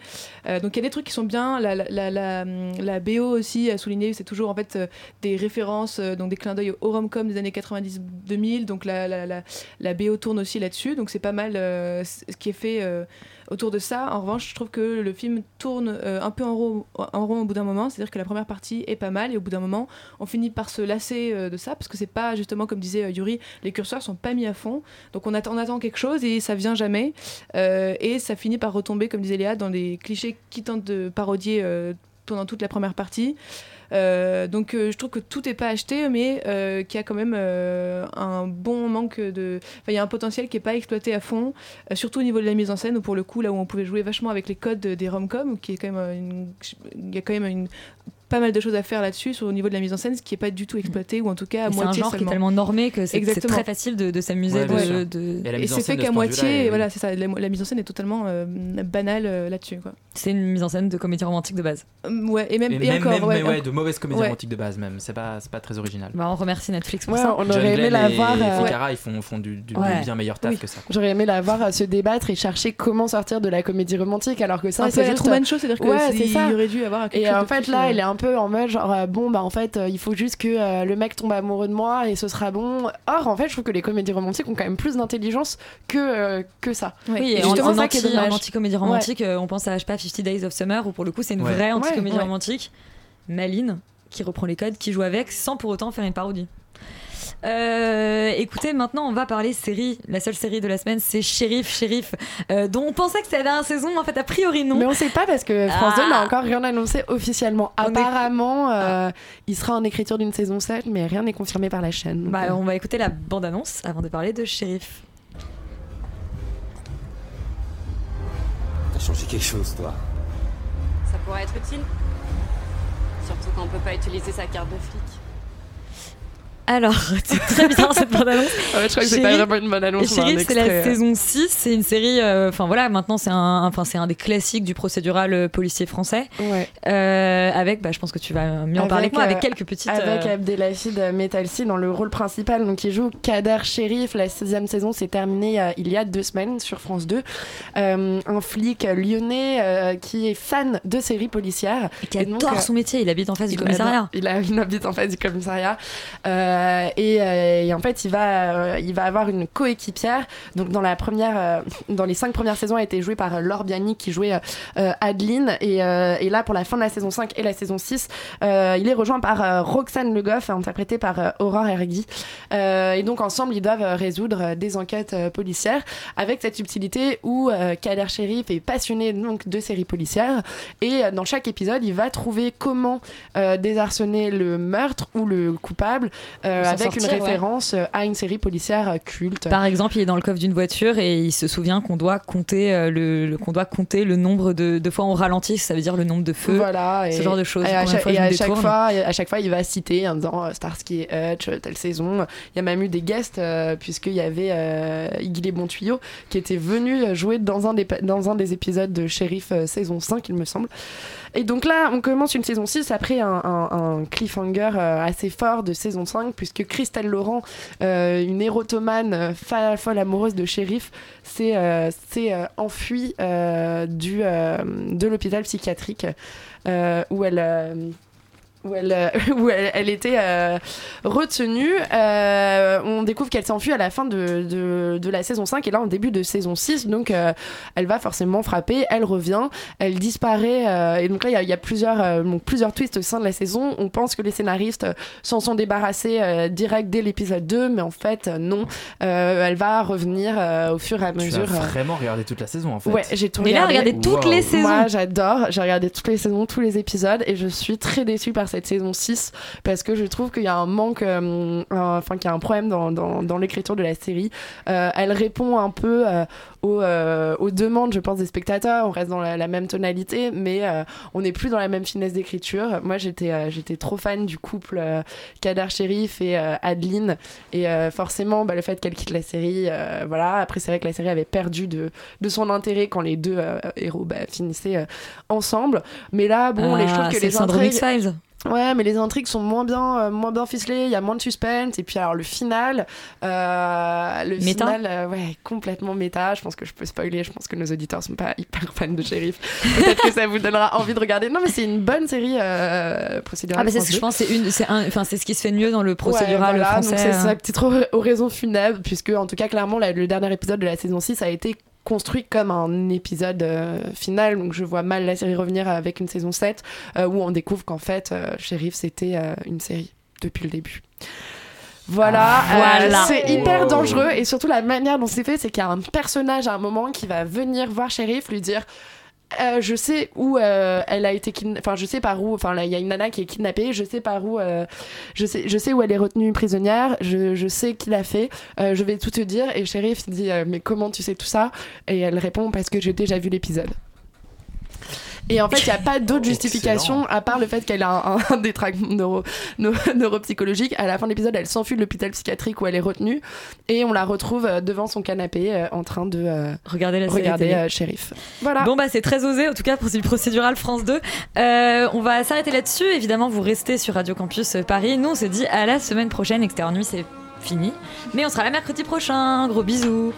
Euh, donc il y a des trucs qui sont bien. La, la, la, la, la BO aussi à souligner, c'est toujours en fait euh, des références, euh, donc des clins d'œil au rom-com des années 90-2000. Donc la, BO tourne aussi là-dessus. Donc c'est pas mal euh, ce qui est fait. euh, autour de ça. En revanche, je trouve que le film tourne euh, un peu en rond, en rond au bout d'un moment. C'est-à-dire que la première partie est pas mal et au bout d'un moment, on finit par se lasser euh, de ça parce que c'est pas justement comme disait euh, Yuri, les curseurs sont pas mis à fond. Donc on attend, quelque chose et ça vient jamais. Euh, et ça finit par retomber, comme disait Léa, dans des clichés qui tentent de parodier pendant toute la première partie. Donc je trouve que tout n'est pas acheté, mais euh, qu'il y a quand même un bon manque de... Enfin, il y a un potentiel qui n'est pas exploité à fond, surtout au niveau de la mise en scène, où pour le coup, là où on pouvait jouer vachement avec les codes des rom-com, qui est quand même il y a quand même une pas mal de choses à faire là-dessus, sur au niveau de la mise en scène, ce qui est pas du tout exploité, ou en tout cas à Et C'est un moitié genre qui est tellement normé que c'est c'est Exactement. très facile de, de s'amuser. Ouais, de, Et, c'est fait qu'à moitié, et voilà, c'est ça. La, la mise en scène est totalement euh, banale euh, là-dessus, quoi. C'est une mise en scène de comédie romantique de base. Hum, Ouais, et même, Et et même, encore, même- ouais, mais ouais, en- de mauvaise comédie ouais. romantique de base même. C'est pas, c'est pas très original. Bah, on remercie Netflix pour Ouais, ça. on aurait aimé la voir. euh, Ficarra, ils font, font du, bien meilleur taf que ça. J'aurais aimé la voir euh, se débattre et chercher comment sortir de la comédie romantique alors que ça c'est juste Truman Show, c'est-à-dire que c'est- c'est il aurait dû avoir quelque et chose en fait là euh, elle est un peu en mode genre euh, bon bah en fait euh, il faut juste que euh, le mec tombe amoureux de moi et ce sera bon or en fait je trouve que les comédies romantiques ont quand même plus d'intelligence que euh, que ça Oui, et Et en, justement, en ça qui est anti, en anti-comédie Ouais. romantique, euh, on pense à, je sais pas, 50 Days of Summer, où pour le coup, c'est une Ouais. vraie anti-comédie Ouais. romantique, maline, qui reprend les codes, qui joue avec, sans pour autant faire une parodie. Euh, écoutez, maintenant on va parler série. La seule série de la semaine, c'est Shérif, Shérif, euh, dont on pensait que c'était la dernière saison, mais en fait, a priori non. mais on sait pas parce que France Ah. 2 n'a encore rien annoncé officiellement On est- apparemment euh, il sera en écriture d'une saison 7 mais rien n'est confirmé par la chaîne Bah, euh, on va écouter la bande-annonce avant de parler de Shérif. T'as changé quelque chose, toi. Ça pourrait être utile. Surtout quand on peut pas utiliser sa carte de flic. Alors, (laughs) c'est très bizarre cette bande-annonce. Ouais, je crois que c'est pas vraiment une bande-annonce, c'est la euh. saison 6. C'est une série. euh, Enfin voilà, maintenant c'est un, enfin, c'est un des classiques du procédural euh, policier français. Ouais. Euh, avec, bah, je pense que tu vas mieux en parler que moi, avec quelques petites. Avec euh, Abdelhafid Metalsi dans le rôle principal, donc il joue Kader Shérif. La sixième saison s'est terminée euh, il y a deux semaines sur France 2. Euh, un flic lyonnais euh, qui est fan de séries policières. Et qui Et donc, adore euh, son métier. Il habite en face du commissariat. adore- Il, a, il habite en face du commissariat. Euh, et, euh, et en fait, il va, euh, il va avoir une coéquipière. Donc, dans, la première, dans les cinq premières saisons, elle a été jouée par Laure Biani qui jouait Adeline. Et, là, pour la fin de la saison 5 et la saison 6, euh, il est rejoint par Roxane Le Goff, interprétée par Aurore Hergui. Euh, et donc, ensemble, ils doivent résoudre des enquêtes policières avec cette subtilité où Kader Shérif est passionné donc, de séries policières. Et dans chaque épisode, il va trouver comment désarçonner le meurtre ou le coupable euh, avec sortir, une référence euh, à une série policière euh, culte. Par exemple, il est dans le coffre d'une voiture et il se souvient qu'on doit compter le, le- qu'on doit compter le nombre de, de fois on ralentit, ça veut dire le nombre de feux, Voilà, ce genre de choses. Et à, chaque, fois et à chaque fois, et à chaque fois, il va citer en disant Starsky et Hutch, telle saison. Il y a même eu des guests, euh, puisqu'il y avait euh, Iggy les Bons Tuyaux qui était venu jouer dans un des, dans un des épisodes de Shérif euh, saison 5, il me semble. Et donc là, on commence une saison 6 après un, cliffhanger euh, assez fort de saison 5, puisque Christelle Laurent, euh, une érotomane euh, fa- folle amoureuse de shérif, s'est enfuie du, de l'hôpital psychiatrique où elle. Où elle, euh, (laughs) où elle, elle était euh, retenue. Euh, on découvre qu'elle s'enfuit à la fin de, de, de la saison 5 et là en début de saison 6. Donc euh, elle va forcément frapper, elle revient, elle disparaît. euh, et donc là il y a- il y, a plusieurs, euh, donc, plusieurs twists au sein de la saison. On pense que les scénaristes s'en sont débarrassés euh, direct dès l'épisode 2, mais en fait non. Euh, elle va revenir euh, au fur et à Tu mesure. euh, vraiment regardé toute la saison en fait. Ouais, j'ai tout Mais là, regardé. regardez toutes Wow. les saisons. Moi, j'adore. J'ai regardé toutes les saisons, tous les épisodes, et je suis très déçue par cette saison 6 parce que je trouve qu'il y a un manque, euh, enfin, qu'il y a un problème dans, dans, dans l'écriture de la série. Euh, elle répond un peu euh, aux, aux demandes, je pense, des spectateurs. On reste dans la, la même tonalité, mais on n'est plus dans la même finesse d'écriture. Moi, j'étais j'étais trop fan du couple Kader Shérif et Adeline, et forcément, bah, le fait qu'elle quitte la série, voilà. Après, c'est vrai que la série avait perdu de, de son intérêt quand les deux héros bah, finissaient ensemble. Mais là, bon, les, je trouve Ah, que les intrigues... Ouais, mais les intrigues sont moins bien, euh, moins bien ficelées. Il y a moins de suspense. Et puis alors le final, euh, le Méta final, euh, ouais, complètement méta. Je pense que je peux spoiler. Je pense que nos auditeurs sont pas hyper (laughs) fans de Shérif. Peut-être que ça vous donnera envie de regarder. Non, mais c'est une bonne série euh, procédurale. Ah bah c'est, je 2. pense c'est une, c'est un, enfin c'est ce qui se fait de mieux dans le Ouais, procédural voilà, français. Donc c'est sa petite or- oraison funèbre, puisque en tout cas, clairement, la- le dernier épisode de la saison 6 a été construit comme un épisode euh, final. Donc je vois mal la série revenir avec une saison 7, euh, où on découvre qu'en fait, euh, Shérif, c'était euh, une série depuis le début. Voilà, Ah, euh, voilà. c'est hyper Wow. dangereux et surtout la manière dont c'est fait, c'est qu'il y a un personnage à un moment qui va venir voir Shérif, lui dire euh, je sais où euh, elle a été kidnappée. Enfin, je sais par où. Enfin, il y a une nana qui est kidnappée. Je sais par où. euh, je, sais, je sais où elle est retenue prisonnière. Je, je sais qui l'a fait. Euh, je vais tout te dire. Et Shérif dit euh, Mais comment tu sais tout ça? Et elle répond Parce que j'ai déjà vu l'épisode. Et en fait, il n'y a pas d'autre (laughs) justification à part le fait qu'elle a un, un détraquement neuro, neuro- neuropsychologique. À la fin de l'épisode, elle s'enfuit de l'hôpital psychiatrique où elle est retenue et on la retrouve euh, devant son canapé euh, en train de euh, Regarder la série regarder euh, Shérif. Voilà. Bon bah c'est très osé, en tout cas pour ce procédural France 2. Euh, on va s'arrêter là-dessus. Évidemment, vous restez sur Radio Campus Paris. Nous, on se dit à la semaine prochaine. Extérieur Nuit, c'est fini. Mais on sera là mercredi prochain. Gros bisous.